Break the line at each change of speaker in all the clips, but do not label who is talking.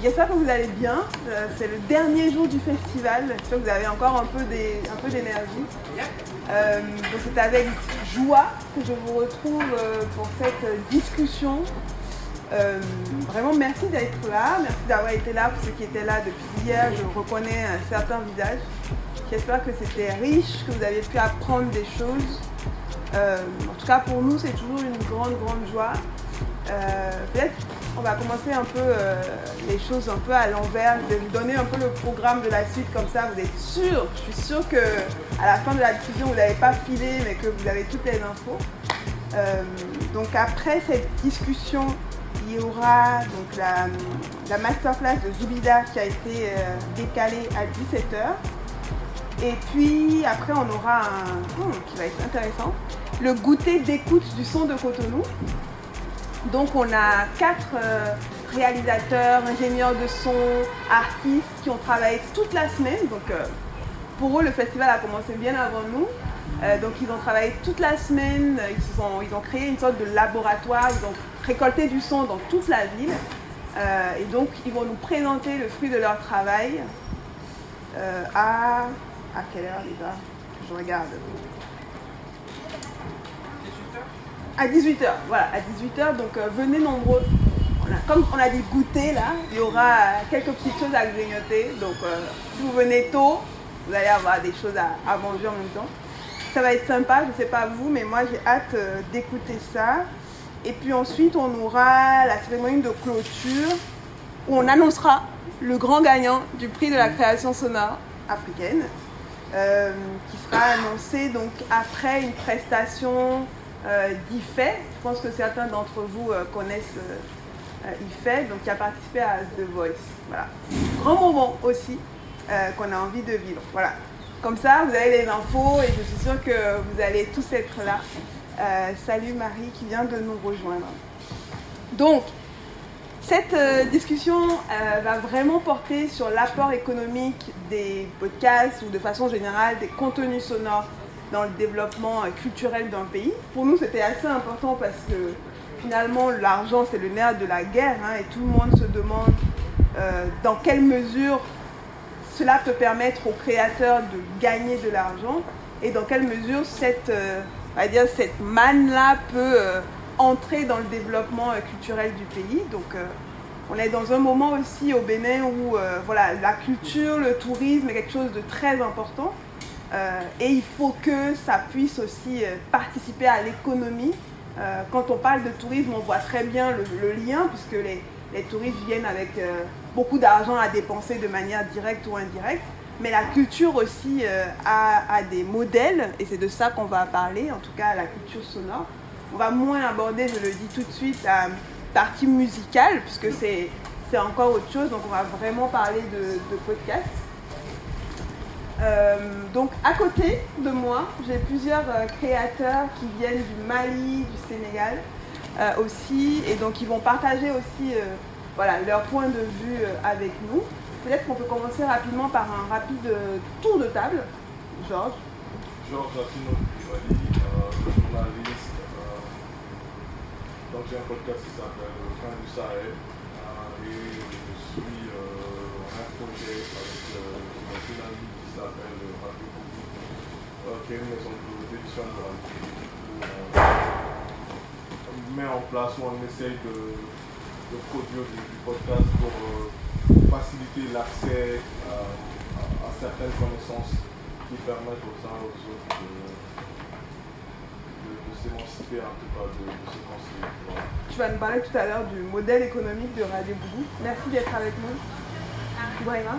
J'espère que vous allez bien. Euh, c'est le dernier jour du festival. J'espère que vous avez encore un peu d'énergie. Euh, donc c'est avec joie que je vous retrouve euh, pour cette discussion. Euh, vraiment merci d'être là, merci d'avoir été là pour ceux qui étaient là depuis hier. Je reconnais un certain visage. J'espère que c'était riche, que vous avez pu apprendre des choses. Euh, en tout cas pour nous c'est toujours une grande grande joie. Peut-être on va commencer un peu euh, les choses un peu à l'envers. Je vais vous donner un peu le programme de la suite comme ça. Vous êtes sûr, je suis sûre que à la fin de la discussion vous n'avez pas filé mais que vous avez toutes les infos. Euh, donc après cette discussion, il y aura donc la, la masterclass de Zoubida qui a été euh, décalée à 17h. Et puis après on aura un hmm, qui va être intéressant, le goûter d'écoute du son de Cotonou. Donc on a quatre euh, réalisateurs, ingénieurs de son, artistes qui ont travaillé toute la semaine. Donc euh, pour eux le festival a commencé bien avant nous. Euh, donc ils ont travaillé toute la semaine, ils, se sont- ils ont créé une sorte de laboratoire, ils ont récolté du son dans toute la ville. Et donc ils vont nous présenter le fruit de leur travail à... Quelle heure déjà? Je regarde. À 18h, voilà, à 18h, donc euh, venez nombreux. Comme on a dit goûter là, il y aura euh, quelques petites choses à grignoter. Donc euh, si vous venez tôt, vous allez avoir des choses à, manger en même temps. Ça va être sympa, je ne sais pas vous, mais moi j'ai hâte d'écouter ça. Et puis ensuite, on aura la cérémonie de clôture où on annoncera le grand gagnant du prix de la création sonore africaine, qui sera annoncé donc après une prestation euh, d'IFE. Je pense que certains d'entre vous euh, connaissent euh, euh, IFE, donc qui a participé à The Voice. Voilà. Grand moment aussi euh, qu'on a envie de vivre. Voilà. Comme ça, vous avez les infos et je suis sûre que vous allez tous être là. Salut Marie qui vient de nous rejoindre. Donc, cette discussion va vraiment porter sur l'apport économique des podcasts ou de façon générale des contenus sonores dans le développement euh, culturel d'un pays. Pour nous, c'était assez important parce que finalement, l'argent, c'est le nerf de la guerre hein, et tout le monde se demande euh, dans quelle mesure cela peut permettre aux créateurs de gagner de l'argent et dans quelle mesure cette, euh, cette manne-là peut entrer dans le développement culturel du pays. Donc, on est dans un moment aussi au Bénin où voilà, la culture, le tourisme est quelque chose de très important. Euh, et il faut que ça puisse aussi euh, participer à l'économie. Euh, quand on parle de tourisme, on voit très bien le, lien, puisque les, les touristes viennent avec beaucoup d'argent à dépenser de manière directe ou indirecte. Mais la culture aussi a, a des modèles, et c'est de ça qu'on va parler, en tout cas la culture sonore. On va moins aborder, je le dis tout de suite, la partie musicale, puisque c'est c'est encore autre chose, donc on va vraiment parler de, de podcast. Euh, donc à côté de moi, j'ai plusieurs euh, créateurs qui viennent du Mali, du Sénégal euh, aussi, et donc ils vont partager aussi voilà, leur point de vue avec nous. Peut-être qu'on peut commencer rapidement par un rapide tour de table. Georges.
Georges Assino journaliste. donc j'ai un podcast qui s'appelle Le Train du Sahel. et je suis un projet avec euh, une amie qui s'appelle euh, Radio Boubou, qui est une maison de- d'édition on met en place, où on essaye de, de produire du, du podcast pour euh, faciliter l'accès à, à certaines connaissances qui permettent aux uns aux autres de, de, de s'émanciper, en tout cas de, de se construire. Voilà.
Tu vas nous parler tout à l'heure du modèle économique de Radio Boubou. Merci d'être avec nous. Ibrahima.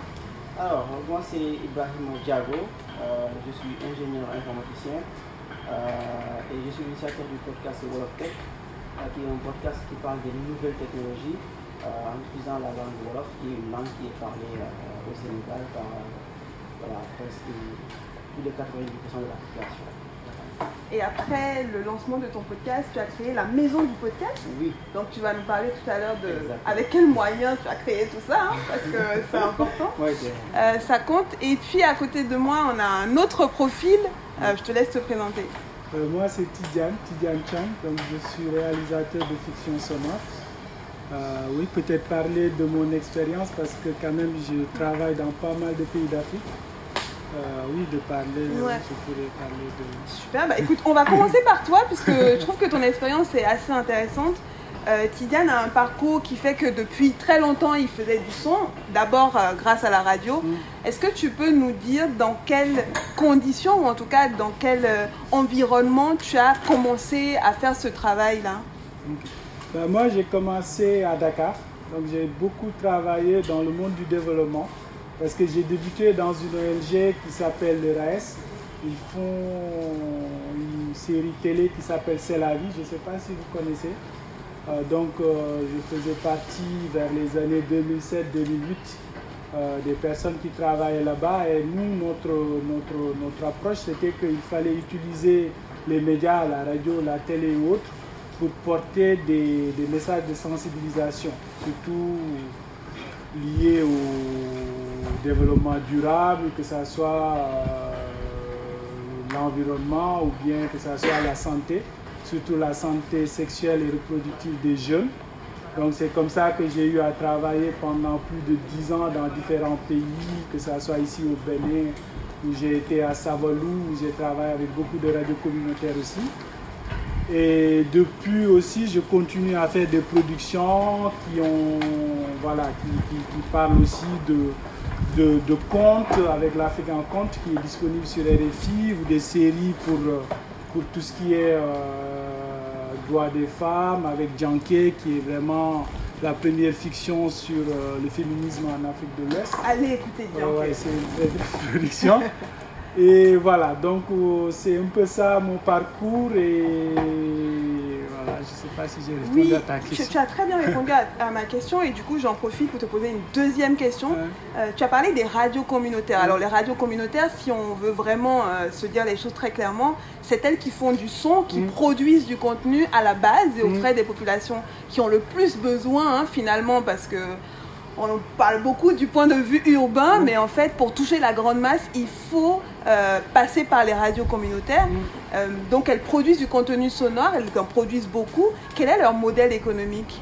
Alors, moi c'est Ibrahim Diago, Euh, je suis ingénieur informaticien euh, et je suis l'initiateur du podcast Wolof Tech, euh, qui est un podcast qui parle des nouvelles technologies en utilisant la langue Wolof, qui est une langue qui est parlée au Sénégal par voilà, presque plus de 90% de la population.
Et après le lancement de ton podcast, tu as créé la maison du podcast.
Oui,
Donc tu vas nous parler tout à l'heure de
Exactement.
avec quels moyens tu as créé tout ça, hein, parce que c'est important.
ouais,
Euh, ça compte. Et puis à côté de moi, on a un autre profil. Euh, je te laisse te présenter.
Euh, moi, c'est Tidiane, Tidiane Chang. Donc, je suis réalisateur de fiction sonore. Euh, oui, peut-être parler de mon expérience parce que quand même je travaille dans pas mal de pays d'Afrique. Euh, oui, de parler,
Ouais.
je pourrais parler de...
Super, bah écoute, on va commencer par toi puisque je trouve que ton expérience est assez intéressante. Euh, Tidiane a un parcours qui fait que depuis très longtemps il faisait du son, d'abord euh, grâce à la radio.
Mm.
Est-ce que tu peux nous dire dans quelles conditions ou en tout cas dans quel euh, environnement tu as commencé à faire ce travail-là?
Ben, moi, j'ai commencé à Dakar. Donc, j'ai beaucoup travaillé dans le monde du développement parce que j'ai débuté dans une ONG qui s'appelle le RAES. Ils font une série télé qui s'appelle C'est la vie. Je ne sais pas si vous connaissez. Euh, donc, euh, je faisais partie vers les années 2007-2008 euh, des personnes qui travaillaient là-bas. Et nous, notre, notre, notre approche, c'était qu'il fallait utiliser les médias, la radio, la télé ou autres, pour porter des, des messages de sensibilisation, surtout liés au développement durable, que ce soit euh, l'environnement ou bien que ce soit la santé, surtout la santé sexuelle et reproductive des jeunes. Donc c'est comme ça que j'ai eu à travailler pendant plus de 10 ans dans différents pays, que ce soit ici au Bénin, où j'ai été à Savolou, où j'ai travaillé avec beaucoup de radios communautaires aussi. Et depuis aussi, je continue à faire des productions qui, ont, voilà, qui, parlent aussi de, de, de contes avec l'Afrique en compte qui est disponible sur RFI ou des séries pour, euh, pour tout ce qui est euh, droit des femmes avec Djanké qui est vraiment la première fiction sur euh, le féminisme en Afrique de l'Ouest.
Allez écouter bien.
Ouais, ouais, c'est une production. Et voilà, donc euh, c'est un peu ça mon parcours et voilà, je ne sais pas si j'ai répondu
Oui,
à ta
tu,
question.
tu as très bien répondu à, à ma question et du coup j'en profite pour te poser une deuxième question.
Ouais.
Euh, tu as parlé des radios communautaires. Alors les radios communautaires, si on veut vraiment euh, se dire les choses très clairement, c'est elles qui font du son, qui
Mm.
produisent du contenu à la base et
Mm.
auprès des populations qui ont le plus besoin hein, finalement parce que on parle beaucoup du point de vue urbain, mais en fait pour toucher la grande masse, il faut euh, passer par les radios communautaires.
Mm.
Euh, donc elles produisent du contenu sonore, elles en produisent beaucoup. Quel est leur modèle économique?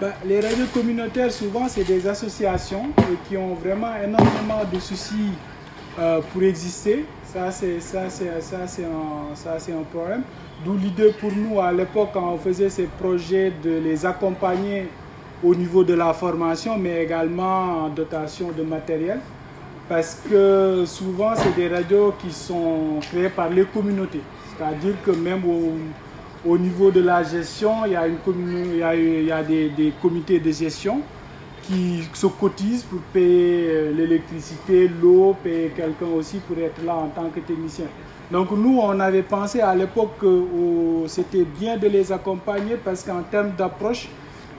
Ben, les radios communautaires, souvent, c'est des associations qui ont vraiment énormément de soucis euh, pour exister. Ça, c'est ça, c'est ça, c'est un, ça, c'est un problème. D'où l'idée pour nous à l'époque quand on faisait ces projets de les accompagner au niveau de la formation, mais également en dotation de matériel. Parce que souvent, c'est des radios qui sont créées par les communautés. C'est-à-dire que même au, au niveau de la gestion, il y a, une il y a, il y a des, des comités de gestion qui se cotisent pour payer euh, l'électricité, l'eau, payer quelqu'un aussi pour être là en tant que technicien. Donc nous, on avait pensé à l'époque que oh, c'était bien de les accompagner parce qu'en termes d'approche,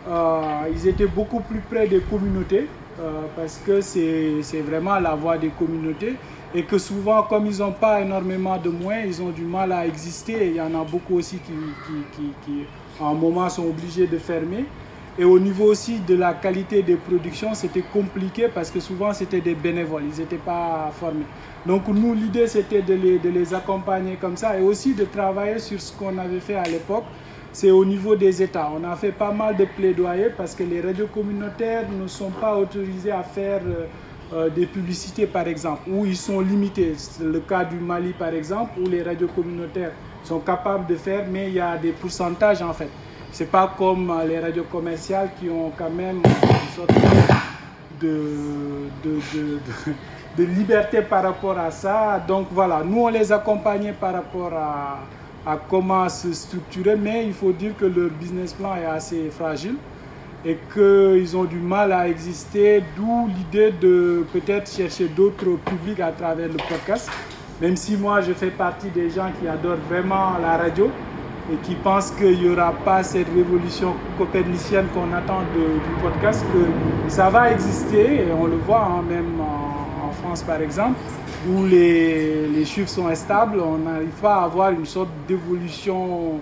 ils étaient beaucoup plus près des communautés euh, parce que c'est vraiment la voix des communautés et que souvent, comme ils n'ont pas énormément de moyens, ils ont du mal à exister. Il y en a beaucoup aussi qui, qui, un moment, sont obligés de fermer. Et au niveau aussi de la qualité des productions, c'était compliqué parce que souvent, c'était des bénévoles, ils n'étaient pas formés. Donc nous, l'idée, c'était de les accompagner comme ça et aussi de travailler sur ce qu'on avait fait à l'époque c'est au niveau des États. On a fait pas mal de plaidoyers parce que les radios communautaires ne sont pas autorisées à faire euh, euh, des publicités, par exemple, où ils sont limités. C'est le cas du Mali, par exemple, où les radios communautaires sont capables de faire, mais il y a des pourcentages en fait. C'est pas comme euh, les radios commerciales qui ont quand même une sorte de, de- de liberté par rapport à ça. Donc voilà, nous on les accompagnait par rapport à, à comment se structurer, mais il faut dire que leur business plan est assez fragile et qu'ils ont du mal à exister, d'où l'idée de peut-être chercher d'autres publics à travers le podcast. Même si moi je fais partie des gens qui adorent vraiment la radio et qui pensent qu'il n'y aura pas cette révolution copernicienne qu'on attend du podcast, que ça va exister et on le voit hein, même en France par exemple, où les, les chiffres sont instables, on n'arrive pas à avoir une sorte d'évolution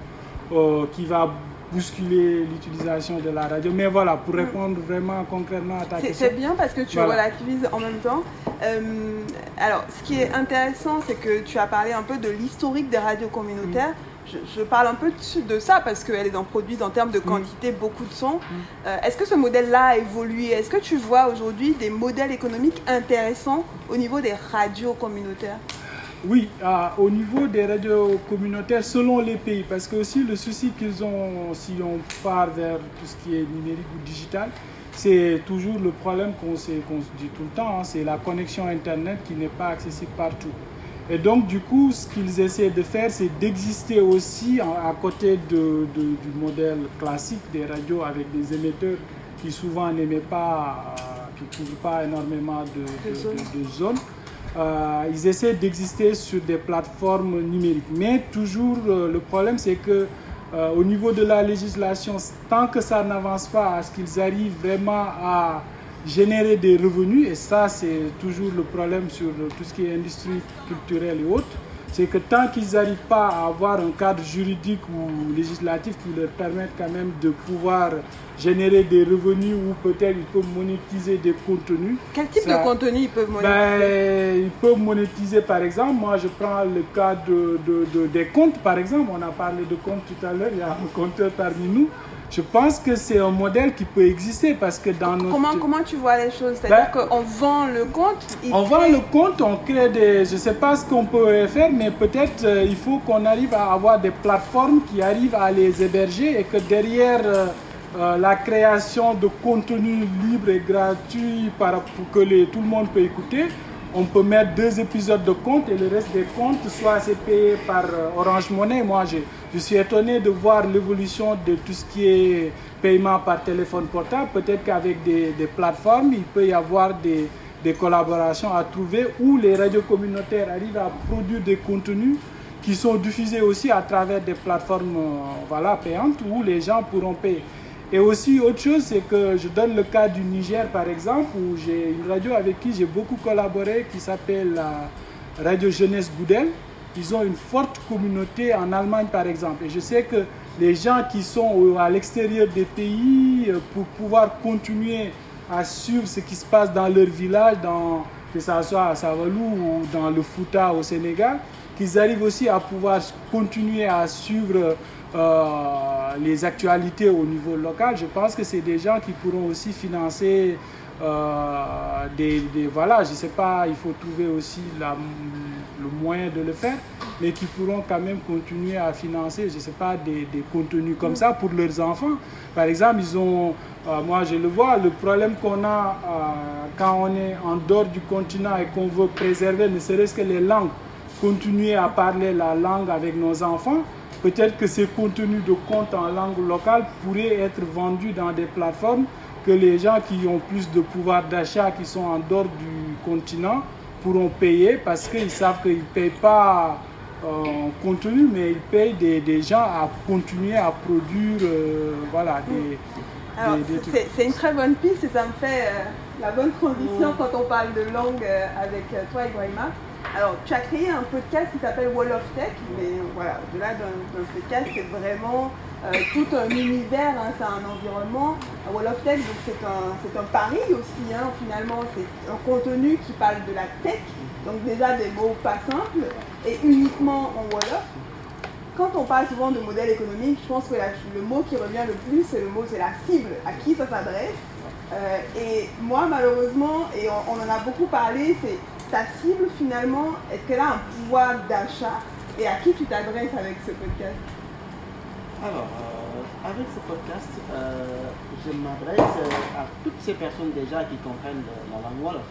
euh, qui va bousculer l'utilisation de la radio. Mais voilà, pour répondre vraiment concrètement à ta question.
c'est bien parce que tu
Voilà.
relativises en même temps. Euh, alors, ce qui est intéressant, c'est que tu as parlé un peu de l'historique des radios communautaires. Je, parle un peu de ça parce qu'elle en produit en termes de quantité beaucoup de sons. Euh, est-ce que ce modèle-là a évolué? Est-ce que tu vois aujourd'hui des modèles économiques intéressants au niveau des radios communautaires?
Oui, au niveau des radios communautaires, selon les pays, parce que aussi le souci qu'ils ont, si on part vers tout ce qui est numérique ou digital, c'est toujours le problème qu'on se, dit tout le temps, hein, c'est la connexion Internet qui n'est pas accessible partout. Et donc, du coup, ce qu'ils essaient de faire, c'est d'exister aussi à côté de, du modèle classique des radios avec des émetteurs qui souvent n'aimaient pas, euh, qui ne couvrent pas énormément de, de zones. Euh, ils essaient d'exister sur des plateformes numériques. Mais toujours, euh, le problème, c'est que euh, au niveau de la législation, tant que ça n'avance pas à ce qu'ils arrivent vraiment à générer des revenus, et ça, c'est toujours le problème sur tout ce qui est industrie culturelle et autres, c'est que tant qu'ils n'arrivent pas à avoir un cadre juridique ou législatif qui leur permette quand même de pouvoir générer des revenus ou peut-être ils peuvent monétiser des contenus.
Quel type de contenu ils peuvent monétiser?
Ben, Ils peuvent monétiser par exemple, moi je prends le cas de, des comptes par exemple, on a parlé de comptes tout à l'heure, il y a un compteur parmi nous. Je pense que c'est un modèle qui peut exister parce que dans notre...
Comment, comment tu vois les choses? C'est-à-dire ben, qu'on vend le compte
On vend le compte, on crée des... Je ne sais pas ce qu'on peut faire, mais peut-être euh, il faut qu'on arrive à avoir des plateformes qui arrivent à les héberger et que derrière... Euh, euh, la création de contenu libre et gratuit pour que tout le monde peut écouter. On peut mettre deux épisodes de compte et le reste des comptes soit payé par euh, Orange Money. Moi, je, suis étonné de voir l'évolution de tout ce qui est paiement par téléphone portable. Peut-être qu'avec des, plateformes, il peut y avoir des, collaborations à trouver où les radios communautaires arrivent à produire des contenus qui sont diffusés aussi à travers des plateformes euh, payantes où les gens pourront payer. Et aussi, autre chose, c'est que je donne le cas du Niger, par exemple, où j'ai une radio avec qui j'ai beaucoup collaboré, qui s'appelle la Radio Jeunesse Goudel. Ils ont une forte communauté en Allemagne, par exemple. Et je sais que les gens qui sont à l'extérieur des pays, euh, pour pouvoir continuer à suivre ce qui se passe dans leur village, dans, que ce soit à Savalou ou dans le Fouta au Sénégal, qu'ils arrivent aussi à pouvoir continuer à suivre euh, les actualités au niveau local, je pense que c'est des gens qui pourront aussi financer euh, des, Voilà, je ne sais pas, il faut trouver aussi la, le moyen de le faire, mais qui pourront quand même continuer à financer, je ne sais pas, des, contenus comme ça pour leurs enfants. Par exemple, ils ont, euh, moi je le vois, le problème qu'on a quand on est en dehors du continent et qu'on veut préserver ne serait-ce que les langues, continuer à parler la langue avec nos enfants Peut-être que ces contenus de compte en langue locale pourraient être vendus dans des plateformes que les gens qui ont plus de pouvoir d'achat, qui sont en dehors du continent, pourront payer parce qu'ils savent qu'ils ne payent pas en euh, contenu, mais ils payent des, gens à continuer à produire euh, voilà, des,
c'est une très bonne piste et ça me fait euh, la bonne transition quand on parle de langue avec toi, Ibrahima. Alors, tu as créé un podcast qui s'appelle Wall of Tech, mais voilà, au-delà d'un podcast, c'est vraiment euh, tout un univers, hein, c'est un environnement. Wall of Tech, c'est un, un pari aussi, hein, finalement, c'est un contenu qui parle de la tech, donc déjà des mots pas simples, et uniquement en Wolof. Quand on parle souvent de modèle économique, je pense que le mot qui revient le plus, c'est le mot, c'est la cible, à qui ça s'adresse. Euh, et moi, malheureusement, et on en a beaucoup parlé, c'est ta cible finalement, est-ce qu'elle a un pouvoir d'achat et à qui tu t'adresses avec ce podcast?
Alors, euh, avec ce podcast, euh, je m'adresse euh, à toutes ces personnes déjà qui comprennent la langue Wolof.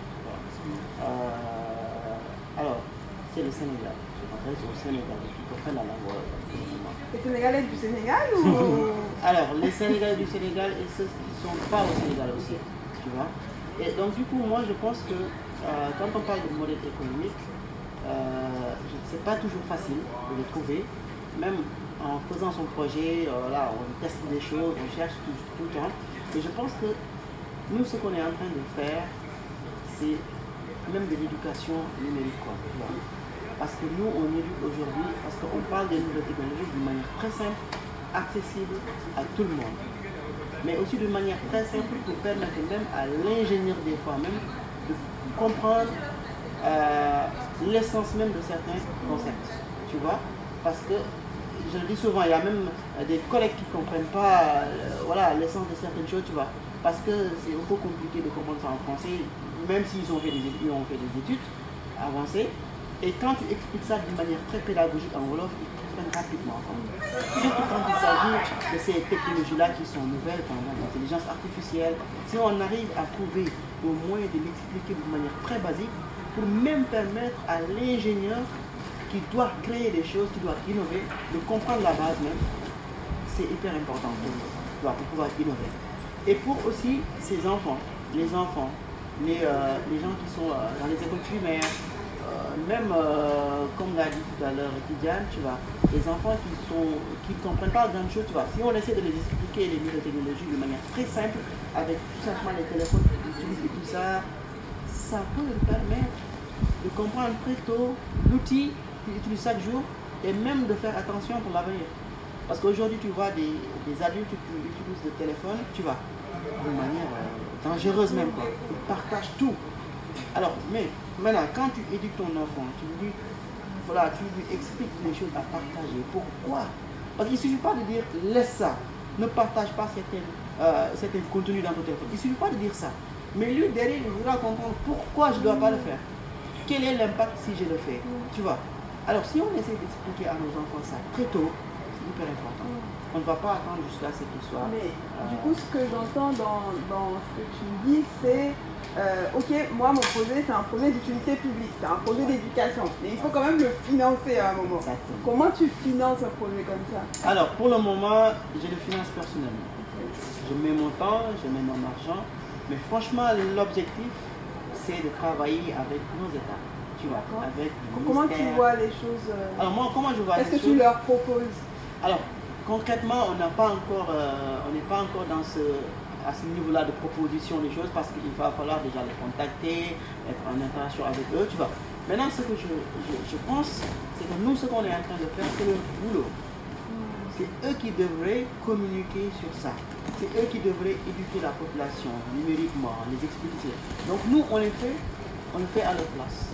alors, c'est le Sénégal. Je m'adresse aux Sénégalais qui comprennent la langue Wolof.
Les Sénégalais du Sénégal ou
Alors, les Sénégalais du Sénégal et ceux qui ne sont pas au Sénégal aussi, tu vois. Et donc, du coup, moi, je pense que euh, quand on parle de modèle économique, euh, ce n'est pas toujours facile de le trouver. Même en faisant son projet, euh, on teste des choses, on cherche tout, le temps. Et je pense que nous, ce qu'on est en train de faire, c'est même de l'éducation numérique. Parce que nous, on éduque aujourd'hui, parce qu'on parle des nouvelles technologies d'une manière très simple, accessible à tout le monde. Mais aussi d'une manière très simple pour permettre même à l'ingénieur des fois même comprendre euh, l'essence même de certains concepts, tu vois, parce que je le dis souvent, il y a même des collègues qui ne comprennent pas euh, voilà, l'essence de certaines choses, tu vois? Parce que c'est un peu compliqué de comprendre ça en français, même s'ils ont fait des études, avancées. Et quand tu expliques ça d'une manière très pédagogique en Wolof, rapidement. Surtout quand il s'agit de ces technologies-là qui sont nouvelles, l'intelligence artificielle. Si on arrive à trouver au moins de l'expliquer d'une manière très basique, pour même permettre à l'ingénieur qui doit créer des choses, qui doit innover, de comprendre la base même, c'est hyper important pour, pour pouvoir innover. Et pour aussi ces enfants, les enfants, les, euh, les gens qui sont euh, dans les écoles primaires, euh, même comme l'a dit tout à l'heure Tidiane, tu vois, les enfants qui ne comprennent pas grand chose, tu vois, si on essaie de les expliquer les technologies de manière très simple, avec tout simplement les téléphones qu'ils utilisent et tout ça, ça peut leur permettre de comprendre très tôt l'outil qu'ils utilisent chaque jour et même de faire attention pour l'avenir. Parce qu'aujourd'hui, tu vois des, adultes qui utilisent le téléphone, tu vois, de manière euh, dangereuse même, quoi. Ils partagent tout. Alors, mais maintenant, quand tu éduques ton enfant, tu lui, voilà, tu lui expliques les choses à partager. Pourquoi? Parce qu'il ne suffit pas de dire laisse ça, ne partage pas certains, euh, certains contenus dans ton téléphone. Il ne suffit pas de dire ça. Mais lui, derrière, il voudra comprendre pourquoi je ne dois pas le faire. Quel est l'impact si je le fais? Tu vois? Alors, si on essaie d'expliquer à nos enfants ça très tôt, c'est hyper important. On ne va pas attendre jusqu'à ce qu'il soit.
Mais du coup, ce que j'entends dans, dans, ce que tu dis, c'est euh, ok, moi, mon projet, c'est un projet d'utilité publique, c'est un projet d'éducation. Mais il faut quand même le financer à un moment. Comment tu finances un projet comme ça?
Alors, pour le moment, je le finance personnellement. Je mets mon temps, je mets mon argent. Mais franchement, l'objectif, c'est de travailler avec nos États. Tu vois, avec
Comment tu vois les choses euh,
Alors moi, comment je vois
Qu'est-ce que tu leur proposes?
Alors, concrètement, on n'a pas encore, euh, on n'est pas encore dans ce, à ce niveau-là de proposition des choses parce qu'il va falloir déjà les contacter, être en interaction avec eux, tu vois. Maintenant, ce que je, je pense, c'est que nous, ce qu'on est en train de faire, c'est le boulot. C'est eux qui devraient communiquer sur ça. C'est eux qui devraient éduquer la population numériquement, les expliquer. Donc nous, on le fait, on le fait à leur place.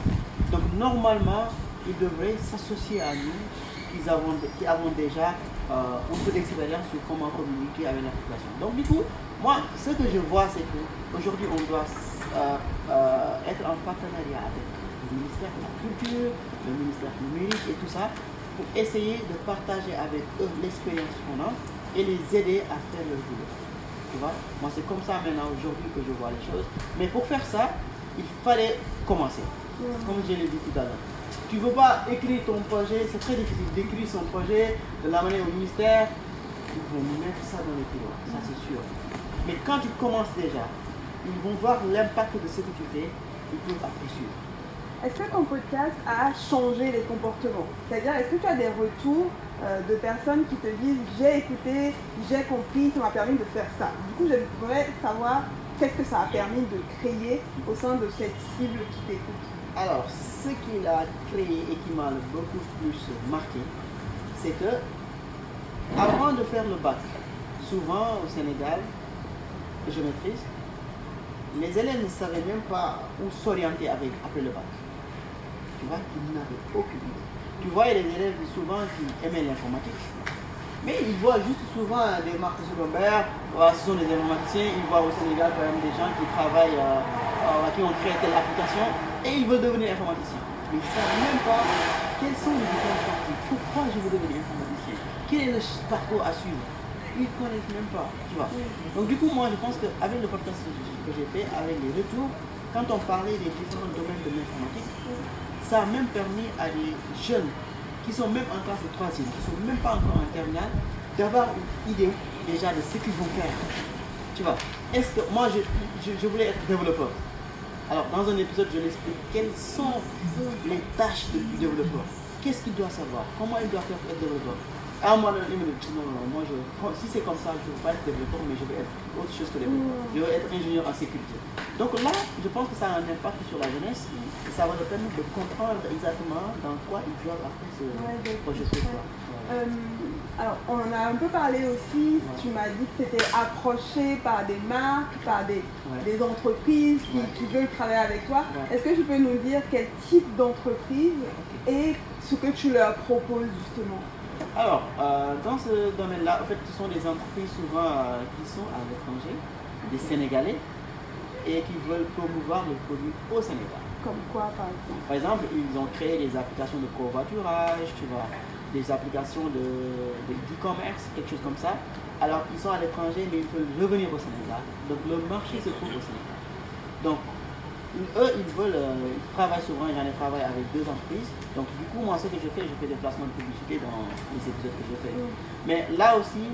Donc normalement, ils devraient s'associer à nous, qui avons, avons déjà euh, un peu d'expérience sur comment communiquer avec la population. Donc du coup, moi, ce que je vois, c'est qu'aujourd'hui, on doit euh, euh, être en partenariat avec le ministère de la Culture, le ministère numérique et tout ça, pour essayer de partager avec eux l'expérience qu'on a et les aider à faire leur boulot. Tu vois? Moi, c'est comme ça maintenant aujourd'hui que je vois les choses. Mais pour faire ça, il fallait commencer. Comme je l'ai dit tout à l'heure. Tu ne veux pas écrire ton projet, c'est très difficile d'écrire son projet, de l'amener au ministère. Ils vont mettre ça dans les pilotes, ça c'est sûr. Mais quand tu commences déjà, ils vont voir l'impact de ce que tu fais, ils peuvent apprécier.
Est-ce que ton podcast a changé les comportements? C'est-à-dire, est-ce que tu as des retours euh, de personnes qui te disent j'ai écouté, j'ai compris, ça m'a permis de faire ça? Du coup, j'aimerais savoir qu'est-ce que ça a permis de créer au sein de cette cible qui t'écoute.
Alors, ce qu'il a créé et qui m'a beaucoup plus marqué, c'est que avant de faire le bac, souvent au Sénégal, je maîtrise, les élèves ne savaient même pas où s'orienter après le bac. Tu vois, qu'ils n'avaient aucune idée. Tu vois, les élèves souvent qui aimaient l'informatique, mais ils voient juste souvent des marques secondaires, ce sont des informaticiens, ils voient au Sénégal quand même des gens qui travaillent, euh, euh, qui ont créé telle application, et ils veulent devenir informaticiens. Mais ils ne savent même pas quels sont les différents parties, pourquoi je veux devenir informaticien, quel est le parcours à suivre? Ils ne connaissent même pas, tu vois. Donc du coup, moi, je pense qu'avec le podcast que j'ai fait, avec les retours, quand on parlait des différents domaines de l'informatique, ça a même permis à des jeunes qui sont même en classe de troisième, qui ne sont même pas encore en terminale, d'avoir une idée déjà de ce qu'ils vont faire. Tu vois, est-ce que moi je, je, voulais être développeur Alors dans un épisode, je l'explique quelles sont les tâches du développeur? Qu'est-ce qu'il doit savoir? Comment il doit faire pour être développeur? Ah, moi, non, non, non, moi, je, si c'est comme ça, je ne veux pas être développeur, mais je veux être autre chose que développeur. Je veux être ingénieur en sécurité. Donc là, je pense que ça a un impact sur la jeunesse et ça va leur permettre de comprendre exactement dans quoi ils doivent après se projeter.
Alors, on en a un peu parlé aussi. Tu m'as dit que tu étais approché par des marques, par des, des entreprises qui, qui, veulent travailler avec toi. Est-ce que tu peux nous dire quel type d'entreprise et ce que tu leur proposes justement?
Alors, euh, dans ce domaine-là, en fait, ce sont des entreprises souvent euh, qui sont à l'étranger, des Sénégalais, et qui veulent promouvoir le produit au Sénégal.
Comme quoi, par exemple?
Par exemple, ils ont créé des applications de covoiturage, tu vois, des applications de de e-commerce, quelque chose comme ça. Alors, ils sont à l'étranger, mais ils veulent revenir au Sénégal. Donc, le marché se trouve au Sénégal. Donc, eux, ils veulent, euh, ils travaillent souvent, j'en ai travaillé avec deux entreprises. Donc, du coup, moi, ce que je fais, je fais des placements de publicité dans les épisodes que je fais. Mais là aussi,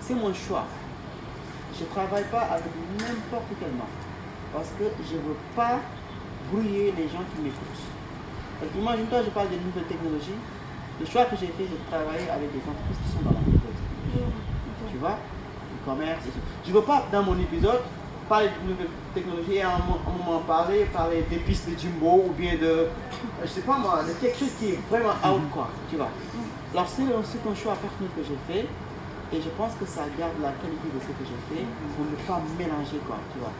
c'est mon choix. Je ne travaille pas avec n'importe quelle marque. Parce que je ne veux pas brouiller les gens qui m'écoutent. Imagine-toi, je parle de nouvelles technologies. Le choix que j'ai fait, c'est de travailler avec des entreprises qui sont dans la nouvelle technologie. Tu vois E-commerce et tout. Je ne veux pas, dans mon épisode, parler de nouvelles technologies et à un, mo- un moment parler, parler des pistes de Jimbo ou bien de, je sais pas moi, de quelque chose qui est vraiment out quoi, tu vois. Alors c'est c'est un choix personnel que j'ai fait et je pense que ça garde la qualité de ce que j'ai fait pour ne pas mélanger quoi, tu vois.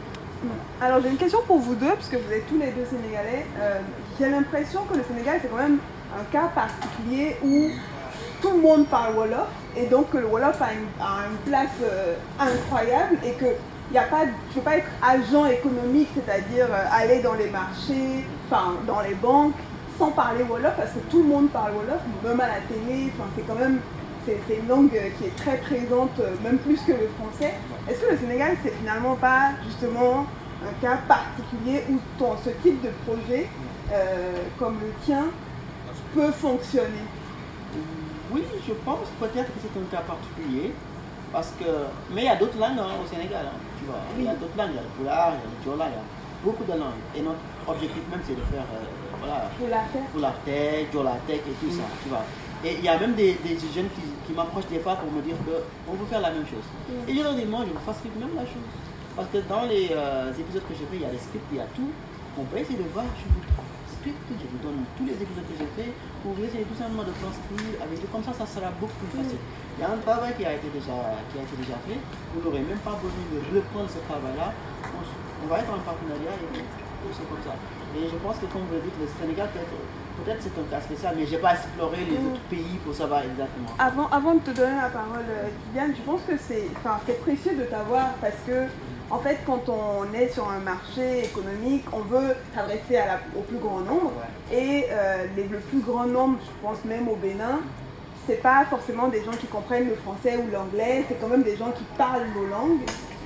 Alors j'ai une question pour vous deux, puisque vous êtes tous les deux sénégalais. Euh, j'ai l'impression que le Sénégal c'est quand même un cas particulier où tout le monde parle Wolof et donc que le Wolof a une, place euh, incroyable et que il a pas, tu peux pas être agent économique, c'est-à-dire euh, aller dans les marchés, dans les banques, sans parler Wolof parce que tout le monde parle Wolof, même à la télé, c'est quand même une langue euh, qui est très présente, même plus que le français. Est-ce que le Sénégal, c'est finalement pas justement un cas particulier où ce type de projet, comme le tien, peut fonctionner
Oui, je pense peut-être que c'est un cas particulier. Parce que, mais il y a d'autres langues hein, au Sénégal, hein, tu vois. Il y a d'autres langues, il y a le il y a le Diola, il y a beaucoup de langues. Et notre objectif même, c'est de faire, euh, voilà,
pour la faire
Pulaar Tech, Diola Tech et tout ça, tu vois. Et il y a même des, des jeunes qui, qui m'approchent des fois pour me dire qu'on veut faire la même chose. Et je leur dis, moi, je vous facilite même la chose. Parce que dans les euh, épisodes que j'ai fait, il y a les scripts, il y a tout. On peut essayer de voir, je vous script, je vous donne tous les épisodes que j'ai fait pour essayer tout simplement de transcrire avec. Comme ça, ça sera beaucoup plus facile. Il y a un travail qui a été déjà, qui a été déjà fait. Vous n'aurez même pas besoin de reprendre ce travail-là. On, va être en partenariat et c'est comme ça. Et je pense que comme vous le dites, le Sénégal, peut-être peut-être c'est un cas spécial, mais je n'ai pas exploré les autres pays pour savoir exactement.
Avant, avant de te donner la parole, euh, Kylian, je pense que c'est enfin, c'est précieux de t'avoir parce que, en fait, quand on est sur un marché économique, on veut s'adresser au plus grand nombre. Et euh, les- le plus grand nombre, je pense même au Bénin, c'est pas forcément des gens qui comprennent le français ou l'anglais, c'est quand même des gens qui parlent nos langues.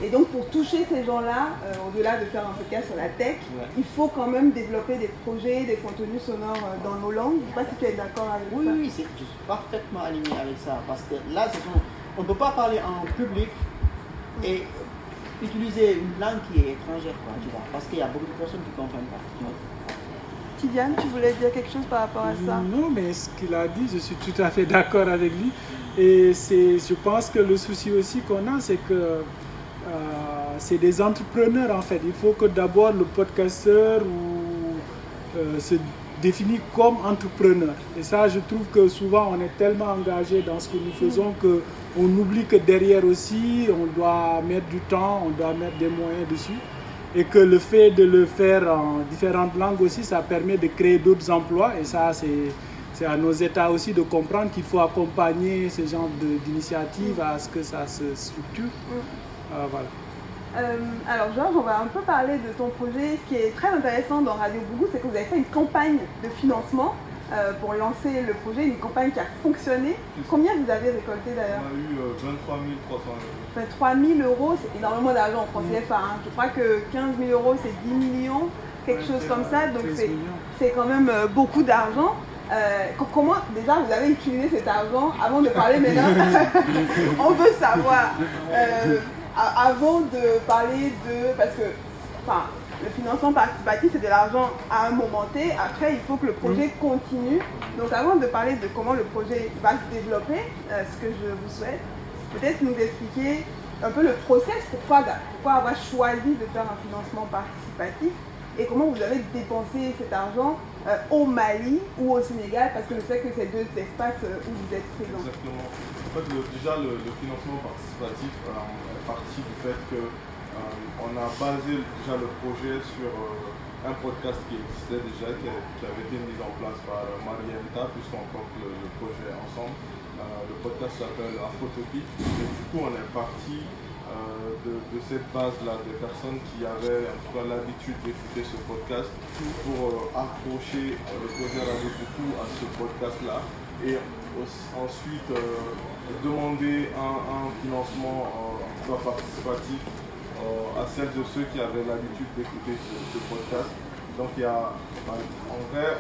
Et donc pour toucher ces gens-là, euh, au-delà de faire un podcast sur la tech,
Ouais.
il faut quand même développer des projets, des contenus sonores euh, dans nos langues. Je sais pas si tu es d'accord avec
Oui,
ça.
oui, c'est- je suis parfaitement aligné avec ça. Parce que là, ce sont- on ne peut pas parler en public et utiliser une langue qui est étrangère, quoi, tu vois. Parce qu'il y a beaucoup de personnes qui ne comprennent pas. tu vois.
Kylian, tu voulais dire quelque chose par rapport à ça?
Non, mais ce qu'il a dit, je suis tout à fait d'accord avec lui. Et c'est, je pense que le souci aussi qu'on a, c'est que euh, c'est des entrepreneurs en fait. Il faut que d'abord le podcasteur ou, euh, se définisse comme entrepreneur. Et ça, je trouve que souvent on est tellement engagé dans ce que nous faisons que on oublie que derrière aussi, on doit mettre du temps, on doit mettre des moyens dessus et que le fait de le faire en différentes langues aussi, ça permet de créer d'autres emplois. Et ça, c'est à nos États aussi de comprendre qu'il faut accompagner ce genre d'initiative à ce que ça se structure. Euh, voilà.
Euh, alors Georges, on va un peu parler de ton projet. Ce qui est très intéressant dans Radio Bougou, c'est que vous avez fait une campagne de financement euh, pour lancer le projet, une campagne qui a fonctionné. Combien vous avez récolté
On
d'ailleurs
a eu euh, 23 300 euros.
Enfin, 3 000 euros, c'est énormément d'argent en France CFA. hein. Je crois que 15 000 euros, c'est 10 millions, quelque
Ouais,
chose comme
euh,
ça. Donc
15
c'est quand même euh, beaucoup d'argent. Euh, co- comment déjà vous avez utilisé cet argent avant de parler maintenant On veut savoir. euh, a- avant de parler de. Parce que enfin, le financement participatif, c'est de l'argent à un moment T. Après, il faut que le projet continue. Donc avant de parler de comment le projet va se développer, euh, ce que je vous souhaite, peut-être nous expliquer un peu le process, pourquoi, pourquoi avoir choisi de faire un financement participatif et comment vous avez dépensé cet argent euh, au Mali ou au Sénégal, parce que je sais que c'est deux espaces euh, où vous êtes présents.
Exactement. En fait, le- déjà, le, le financement participatif euh, est parti du fait que on a basé déjà le projet sur un podcast qui existait déjà, qui, avait été mis en place par Marienta, puisqu'on porte le, projet ensemble. le podcast s'appelle Afrotopie. Et du coup, on est parti de, cette base-là, des personnes qui avaient en tout cas l'habitude d'écouter ce podcast pour accrocher le projet Radio beaucoup à ce podcast-là et ensuite demander un, financement participatif euh, à celles de ceux qui avaient l'habitude d'écouter ce, podcast. Donc il y a, bah, en vrai,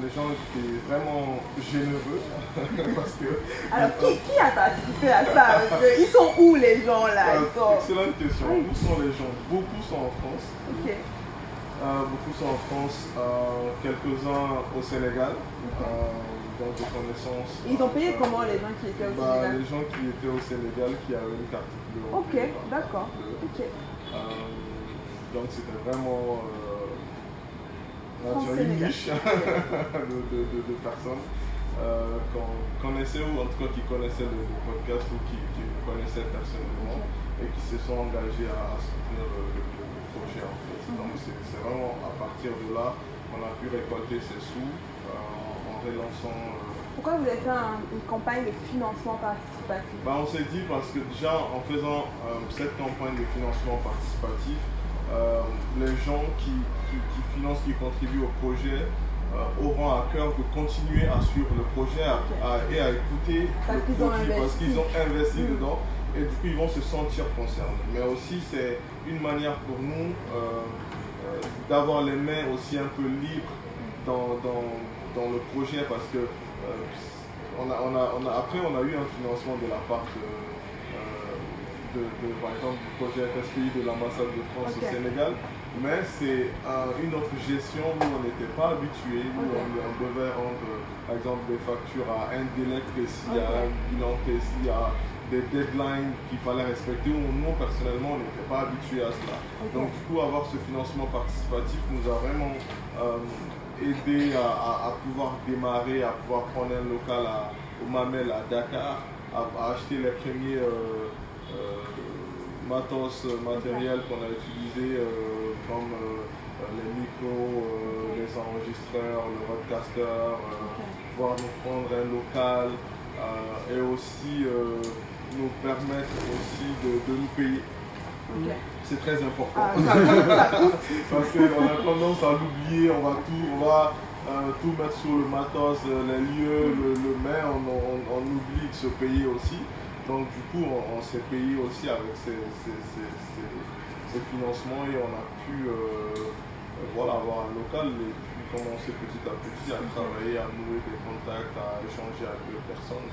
les gens étaient vraiment généreux parce que...
Alors qui, a participé à ça Ils sont où les gens là?
Ah, Excellente question. Où sont les gens? Beaucoup sont en France. Euh, beaucoup sont en France, euh, quelques-uns au Sénégal. Donc de connaissances.
Ils ont payé comment les gens qui étaient au bah, Sénégal
Les gens qui étaient au Sénégal qui avaient une carte
Ok, d'accord. Ok.
Euh, donc c'était vraiment euh, une niche de, personnes euh, qu'on connaissait ou en tout cas qui connaissaient le, podcast ou qui, qui, connaissaient personnellement et qui se sont engagés à, soutenir le, projet en fait. Mhm. Donc c'est vraiment à partir de là qu'on a pu récolter ces sous relançant
pourquoi vous avez fait une campagne de financement participatif?
Bah, On s'est dit parce que déjà en faisant euh, cette campagne de financement participatif, euh, les gens qui, financent, qui contribuent au projet euh, auront à cœur de continuer à suivre le projet et à écouter
parce
le
produit
parce qu'ils ont investi
mm.
dedans et du coup ils vont se sentir concernés. Mais aussi c'est une manière pour nous d'avoir les mains aussi un peu libres dans, dans le projet parce que euh, on a, on a, on a, après, on a eu un financement de la part de, euh, par exemple, du projet FSPI de l'ambassade de France au Sénégal. Mais c'est une autre gestion où on n'était pas habitué, où on, devait rendre, par exemple, des factures à un délai précis, à un bilan précis, à des deadlines qu'il fallait respecter, où nous, personnellement, on n'était pas habitué à cela. Donc, du coup, avoir ce financement participatif nous a vraiment euh, aider à, pouvoir démarrer, à pouvoir prendre un local à, au Mamel à Dakar, à, acheter les premiers euh, euh, matos matériels qu'on a utilisés euh, comme les micros, les enregistreurs, le roadcaster, pouvoir nous prendre un local et aussi nous permettre aussi de, nous payer. C'est très important. Ah, Parce qu'on a tendance à l'oublier, on va tout, on va euh, tout mettre sur le matos, euh, les lieux, le, le main, on, oublie de se payer aussi. Donc du coup, on, s'est payé aussi avec ces, financements et on a pu euh, voilà, avoir un local et puis commencer petit à petit à travailler, à nouer des contacts, à échanger avec les personnes.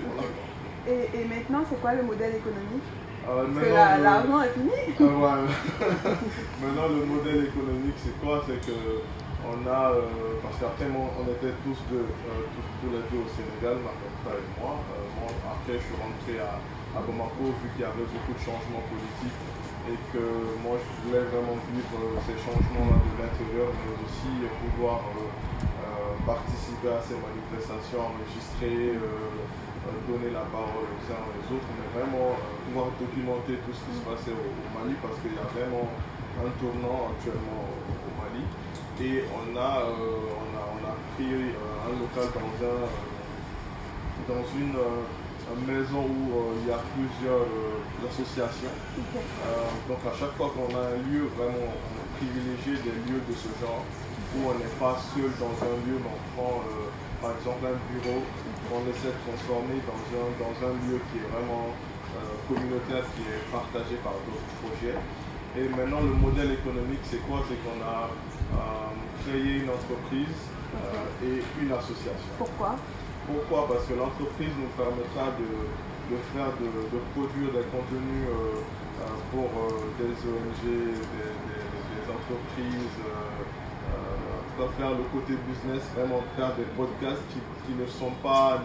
et maintenant, c'est quoi le modèle économique? Euh, Parce l'argent est fini.
Ah, maintenant, le modèle économique, c'est quoi? C'est que on a, euh, parce qu'après, on était tous, deux, euh, tous, les deux au Sénégal, ma et moi. moi. Après, je suis rentré à, à Bamako vu qu'il y avait beaucoup de changements politiques et que moi, je voulais vraiment vivre ces changements-là de l'intérieur, mais aussi pouvoir participer à ces manifestations, enregistrer donner la parole aux uns aux autres, mais vraiment euh, pouvoir documenter tout ce qui se passait au, Mali parce qu'il y a vraiment un tournant actuellement au, Mali. Et on a, euh, on a, on a pris euh, un local dans, un, dans une, maison où il y a plusieurs associations. donc à chaque fois qu'on a un lieu, vraiment privilégié des lieux de ce genre où on n'est pas seul dans un lieu, mais on prend par exemple un bureau on essaie de transformer dans un, dans un lieu qui est vraiment euh, communautaire, qui est partagé par d'autres projets. Et maintenant, le modèle économique, c'est quoi? C'est qu'on a euh, créé une entreprise euh, et une association.
Pourquoi?
Pourquoi? Parce que l'entreprise nous permettra de, faire, de, produire des contenus pour des ONG, des entreprises, faire le côté business, vraiment faire des podcasts qui, ne sont pas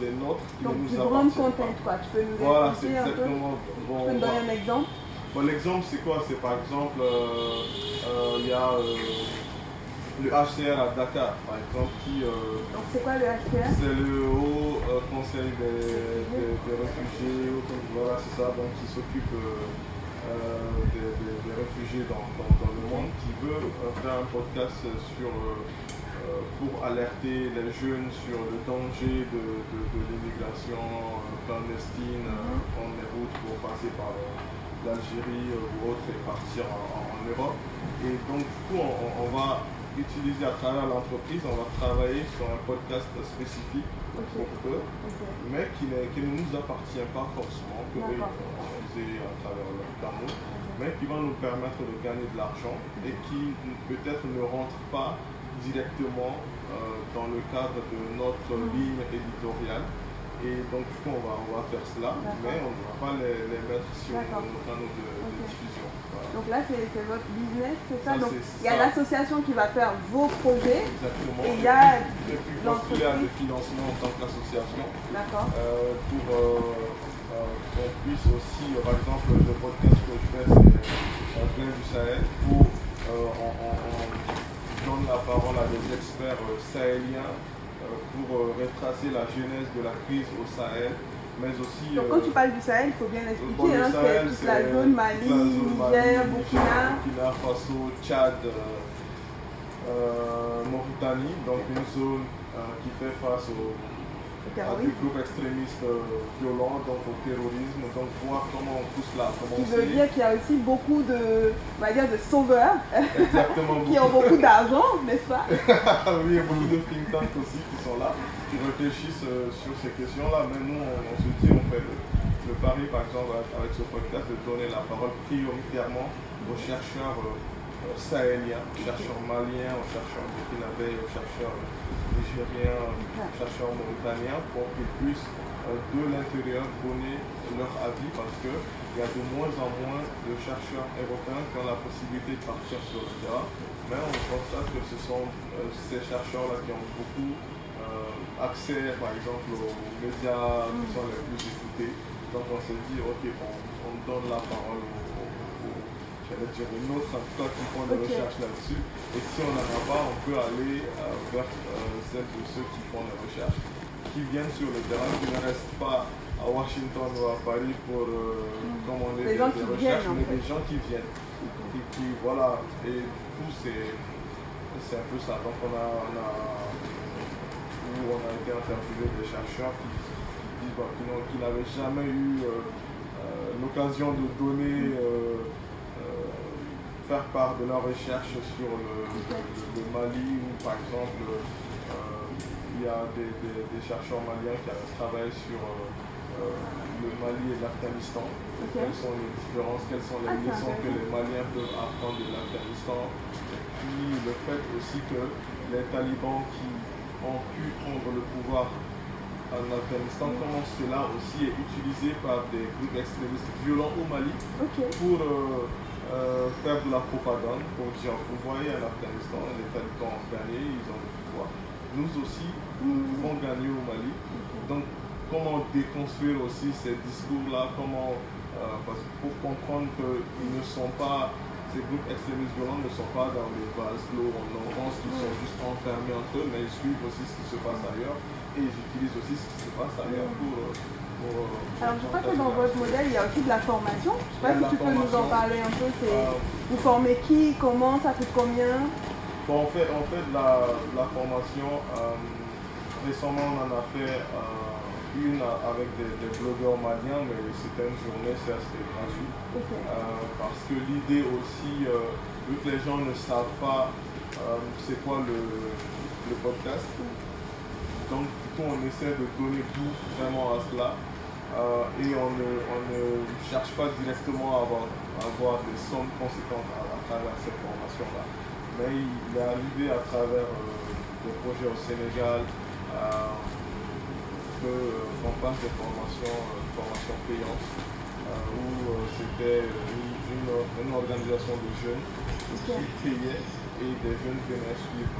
les nôtres,
qui Donc, ne nous appartiennent pas. Quoi. Tu peux nous
voilà, c'est exactement.
Bon, tu peux me donner un exemple?
Bon, L'exemple, c'est quoi? C'est par exemple, euh, euh, il y a euh, le HCR à Dakar, par exemple, qui.
Donc, c'est quoi le HCR
C'est le Haut Conseil des, des, réfugiés, voilà, c'est ça, donc qui s'occupe euh, des, des- des réfugiés dans, dans- dans le monde qui veut euh, faire un podcast sur, euh, euh, pour alerter les jeunes sur le danger de, de- de l'immigration euh, clandestine, euh, prendre les routes pour passer par euh, l'Algérie euh, ou autre et partir en, en Europe. Et donc du coup, on, va utiliser à travers l'entreprise, on va travailler sur un podcast spécifique pour eux mais qui, ne nous appartient pas forcément, que eux diffuser à travers leur canaux, mais qui va nous permettre de gagner de l'argent et qui peut-être ne rentre pas directement euh, dans le cadre de notre
Mhm.
ligne éditoriale. Et donc du coup on va, on va faire cela, mais on ne va pas les, les mettre sur nos canaux de, diffusion. Voilà.
Donc là, c'est votre business, c'est ça?
Ça,
Donc il y a l'association qui va faire vos projets
Exactement.
et il y a
Et puis postuler à
l'entreprise.
des financements en tant qu'association.
D'accord.
euh, pour euh, qu'on puisse aussi, euh, par exemple, le podcast que je fais, c'est euh, Plein du Sahel, où euh, on, on- on donne la parole à des experts euh, sahéliens euh, pour euh, retracer la genèse de la crise au Sahel, mais aussi...
Donc
euh,
quand tu parles du Sahel, il faut bien
bon,
expliquer,
le
hein,
Sahel,
c'est toute la zone Mali, Niger, Burkina.
Burkina Faso, Tchad, euh, euh, Mauritanie, donc une zone euh, qui fait face au, à des
terrorisme.
groupes extrémistes euh, violents, donc au terrorisme, donc voir comment on pousse là, comment
qui veut dire qu'il y a aussi beaucoup de, on va dire, de sauveurs. Qui ont beaucoup. d'argent, n'est-ce pas?
Oui, il y a beaucoup de think tanks aussi qui sont là, qui réfléchissent euh, sur ces questions-là, mais nous on, on se dit, on fait le, le pari par exemple avec, ce podcast de donner la parole prioritairement aux chercheurs euh, sahéliens, chercheurs maliens, aux chercheurs burkinabés, aux chercheurs nigériens, aux chercheurs mauritaniens, pour qu'ils puissent euh, de l'intérieur donner leur avis parce que il y a de moins en moins de chercheurs européens qui ont la possibilité de partir sur le terrain, mais on constate que ce sont euh, ces chercheurs-là qui ont beaucoup euh, accès, par exemple, aux médias qui sont les plus écoutés. Donc on s'est dit, ok, on, on donne la parole aux, en tout cas, qui font des recherches là-dessus. Et si on n'en a pas, on peut aller euh, vers euh, celles de ceux qui font les recherches, qui viennent sur le terrain, qui ne restent pas à Washington ou à Paris pour euh, commander
Des
des,
gens
des recherches,
en
mais
fait.
des gens qui viennent. Et qui, voilà, et du coup, c'est c'est un peu ça. Donc on a, on a, où on a été interviewé des chercheurs qui, qui disent bah, qui n'ont- qui n'avaient jamais eu euh, l'occasion de donner, euh, faire part de leurs recherches sur le, le- le Mali ou par exemple euh, il y a des, des- des chercheurs maliens qui travaillé sur euh, euh, le Mali et l'Afghanistan. Quelles sont les différences, quelles sont les
Ah,
leçons que les Maliens peuvent apprendre de l'Afghanistan. Et puis le fait aussi que les talibans qui ont pu prendre le pouvoir en Afghanistan, comment cela aussi est utilisé par des groupes extrémistes violents au Mali pour euh, euh, faire de la propagande, pour dire, vous voyez en Afghanistan, les talibans ont gagné, ils ont le pouvoir. Nous aussi, nous pouvons gagner au Mali. Donc, comment déconstruire aussi ces discours-là, comment, euh, parce que pour comprendre qu'ils ne sont pas, ces groupes extrémistes violents ne sont pas dans les vases clos en orange, qui sont juste enfermés entre eux, mais ils suivent aussi ce qui se passe ailleurs et ils utilisent aussi ce qui se passe ailleurs pour. euh, pour, euh,
Alors je crois que dans votre modèle, il y a aussi de la formation. Je ne sais pas si tu peux nous en parler un peu.
Euh,
Vous formez qui Comment Ça coûte combien?
Bon, on fait, on fait de la, de la formation. euh, récemment, on en a fait euh, une avec des, des blogueurs maliens, mais c'était une journée, c'est assez gratuit. Parce que l'idée aussi, vu que les gens ne savent pas c'est quoi le, le podcast, donc du coup on essaie de donner tout vraiment à cela. Euh, et on ne, on ne cherche pas directement à avoir, à avoir des sommes conséquentes à, à travers cette formation-là. Mais il est arrivé à travers euh, des projets au Sénégal que, euh, qu'on passe des formations, formations payantes où c'était une, une, une organisation de jeunes qui payait et des jeunes venaient suivre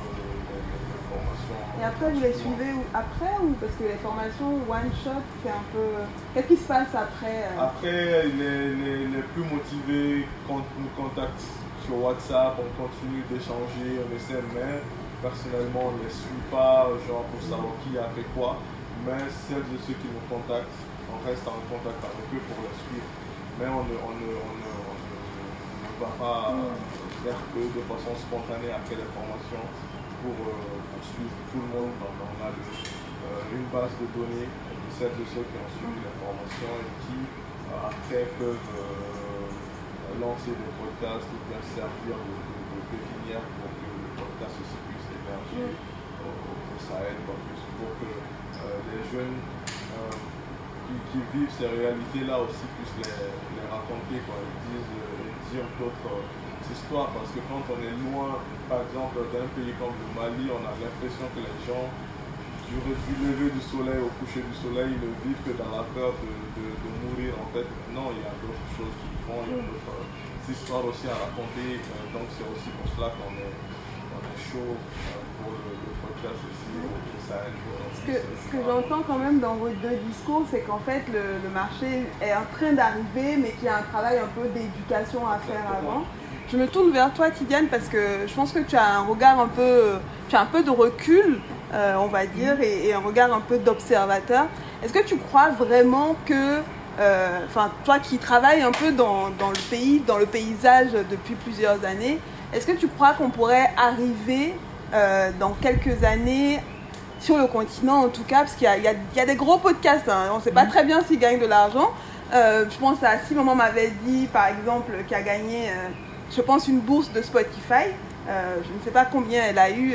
Et après, vous les suivez après ou parce que les formations one shot, c'est un peu. Qu'est-ce qui se passe après euh?
Après, les, les, les plus motivés quand nous contactent sur WhatsApp, on continue d'échanger, on essaie, mais personnellement, on ne les suit pas, genre pour savoir qui a fait quoi. Mais celles de ceux qui nous contactent, on reste en contact avec eux pour les suivre. Mais on ne, on ne, on ne, on va pas faire que de façon spontanée après les formations pour, suivre tout le monde. on a une base de données de celles de ceux qui ont suivi les formations et qui après peuvent lancer des podcasts ou bien servir de, de, pépinière pour que le podcast aussi puisse émerger au, Sahel, pour que les jeunes qui, vivent ces réalités-là aussi puissent les, raconter, quoi, et, disent, et dire d'autres histoires. Parce que quand on est loin, par exemple, d'un pays comme le Mali, on a l'impression que les gens, du, lever du soleil au coucher du soleil, ne vivent que dans la peur de, mourir. En fait, non, il y a d'autres choses qu'ils font, il y a d'autres histoires aussi à raconter. Euh, donc c'est aussi pour cela qu'on est, chaud euh, pour le, podcast aussi au Sahel.
Ce que, ce que j'entends quand même dans vos deux discours, c'est qu'en fait le, marché est en train d'arriver, mais qu'il y a un travail un peu d'éducation à faire avant. Je me tourne vers toi, Tidiane, parce que je pense que tu as un regard un peu, tu as un peu de recul, euh, on va dire, et, un regard un peu d'observateur. Est-ce que tu crois vraiment que, euh, enfin, toi qui travailles un peu dans, dans, le pays, dans le paysage depuis plusieurs années, est-ce que tu crois qu'on pourrait arriver euh, dans quelques années sur le continent en tout cas, parce qu'il y, y, a des gros podcasts, hein. on ne sait pas mhm. très bien s'ils gagnent de l'argent. Je pense à si maman m'avait dit par exemple qui a gagné, je pense, une bourse de Spotify. je ne sais pas combien elle a eu,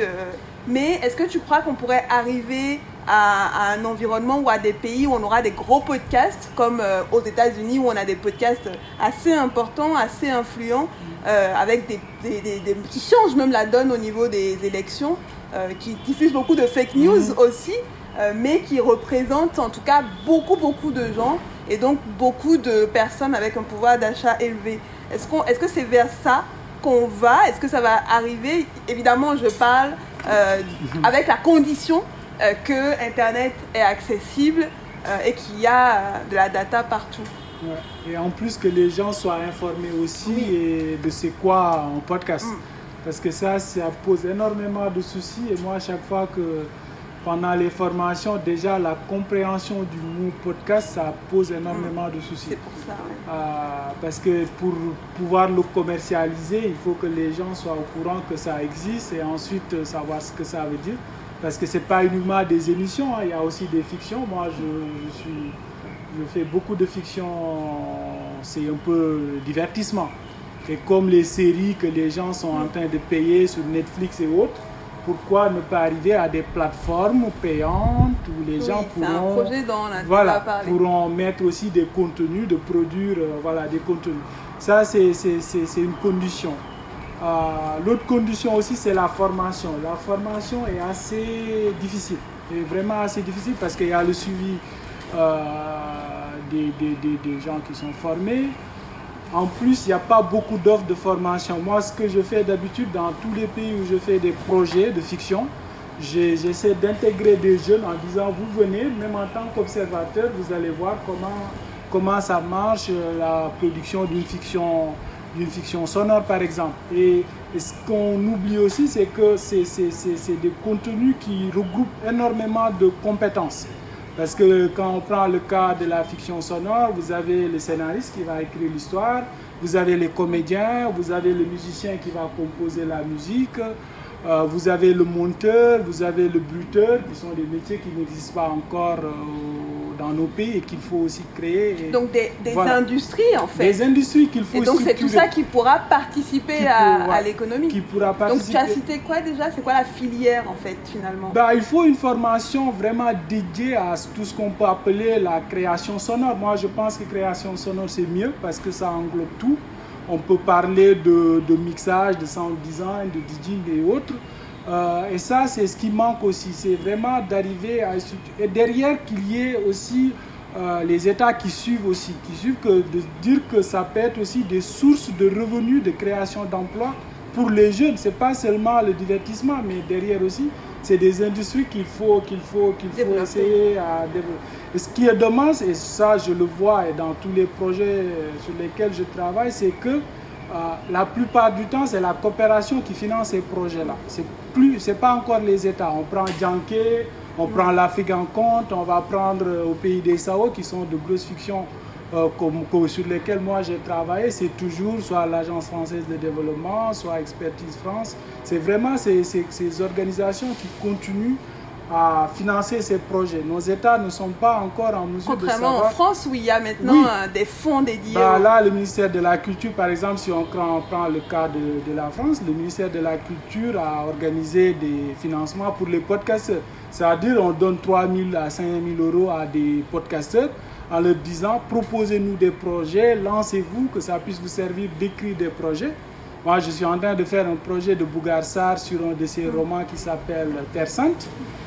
mais est-ce que tu crois qu'on pourrait arriver à, un environnement ou à des pays où on aura des gros podcasts, comme aux États-Unis où on a des podcasts assez importants, assez influents, avec des, des, des, qui changent même la donne au niveau des élections euh, qui diffuse beaucoup de fake news mhm. aussi, euh, mais qui représente en tout cas beaucoup, beaucoup de gens et donc beaucoup de personnes avec un pouvoir d'achat élevé. Est-ce qu'on, est-ce que c'est vers ça qu'on va? Est-ce que ça va arriver? Évidemment, je parle euh, avec la condition que Internet est accessible et qu'il y a de la data partout.
Et en plus que les gens soient informés aussi et de c'est quoi un podcast. Mm. Parce que ça, ça pose énormément de soucis. Et moi, à chaque fois que pendant les formations, déjà la compréhension du mot podcast, ça pose énormément de soucis.
C'est pour ça.
Euh, parce que pour pouvoir le commercialiser, il faut que les gens soient au courant que ça existe et ensuite euh, savoir ce que ça veut dire. Parce que ce n'est pas uniquement des émissions, hein. il y a aussi des fictions. Moi, je, suis, je fais beaucoup de fiction, c'est un peu divertissement. Et comme les séries que les gens sont en train de payer sur Netflix et autres, pourquoi ne pas arriver à des plateformes payantes où les gens pourront, voilà, pourront mettre aussi des contenus, de produire euh, voilà, des contenus. Ça, c'est une condition. Euh, l'autre condition aussi, c'est la formation. La formation est assez difficile, est vraiment assez difficile parce qu'il y a le suivi euh, des, des, des gens qui sont formés, en plus, il n'y a pas beaucoup d'offres de formation. Moi, ce que je fais d'habitude dans tous les pays où je fais des projets de fiction, j'essaie d'intégrer des jeunes en disant, vous venez, même en tant qu'observateur, vous allez voir comment, comment ça marche euh, la production d'une fiction, d'une fiction sonore, par exemple. Et, ce qu'on oublie aussi, c'est que c'est des contenus qui regroupent énormément de compétences. Parce que quand on prend le cas de la fiction sonore, vous avez le scénariste qui va écrire l'histoire, vous avez les comédiens, vous avez le musicien qui va composer la musique, euh, vous avez le monteur, vous avez le bruteur, qui sont des métiers qui n'existent pas encore euh, dans nos pays et qu'il faut aussi créer.
donc des, industries en fait.
Des industries qu'il faut
Et donc c'est tout ça qui pourra participer à, l'économie. Qui pourra participer. Donc tu as cité quoi déjà? C'est quoi la filière en fait finalement?
Bah, Il faut une formation vraiment dédiée à tout ce qu'on peut appeler la création sonore. Moi je pense que création sonore c'est mieux parce que ça englobe tout. On peut parler de, de mixage, de sound design, de DJing et autres. Euh, et ça, c'est ce qui manque aussi. C'est vraiment d'arriver à... Et derrière qu'il y ait aussi euh, les États qui suivent aussi, qui suivent que de dire que ça peut être aussi des sources de revenus, de création d'emplois pour les jeunes. C'est pas seulement le divertissement, mais derrière aussi, c'est des industries qu'il faut, qu'il faut, qu'il faut essayer à développer. Et ce qui est dommage, et ça je le vois et dans tous les projets sur lesquels je travaille, c'est que euh, la plupart du temps, c'est la coopération qui finance ces projets-là. C'est plus, c'est pas encore les États. On prend Djanké, on prend l'Afrique en compte, on va prendre au pays des Sao, qui sont de grosses fictions euh, sur lesquels moi j'ai travaillé, c'est toujours soit l'Agence française de développement, soit Expertise France. C'est vraiment ces, organisations qui continuent à financer ces projets. Nos États ne sont pas encore en mesure de savoir...
en France où il y a maintenant euh, des fonds dédiés.
Bah, là, le ministère de la Culture, par exemple, si on prend, le cas de, de, la France, le ministère de la Culture a organisé des financements pour les podcasteurs. C'est-à-dire on donne 3 000 à 5 000 euros à des podcasteurs en leur disant proposez-nous des projets, lancez-vous, que ça puisse vous servir d'écrire des projets. Moi, je suis en train de faire un projet de Bougarsar sur un de ses romans qui s'appelle Terre Sainte.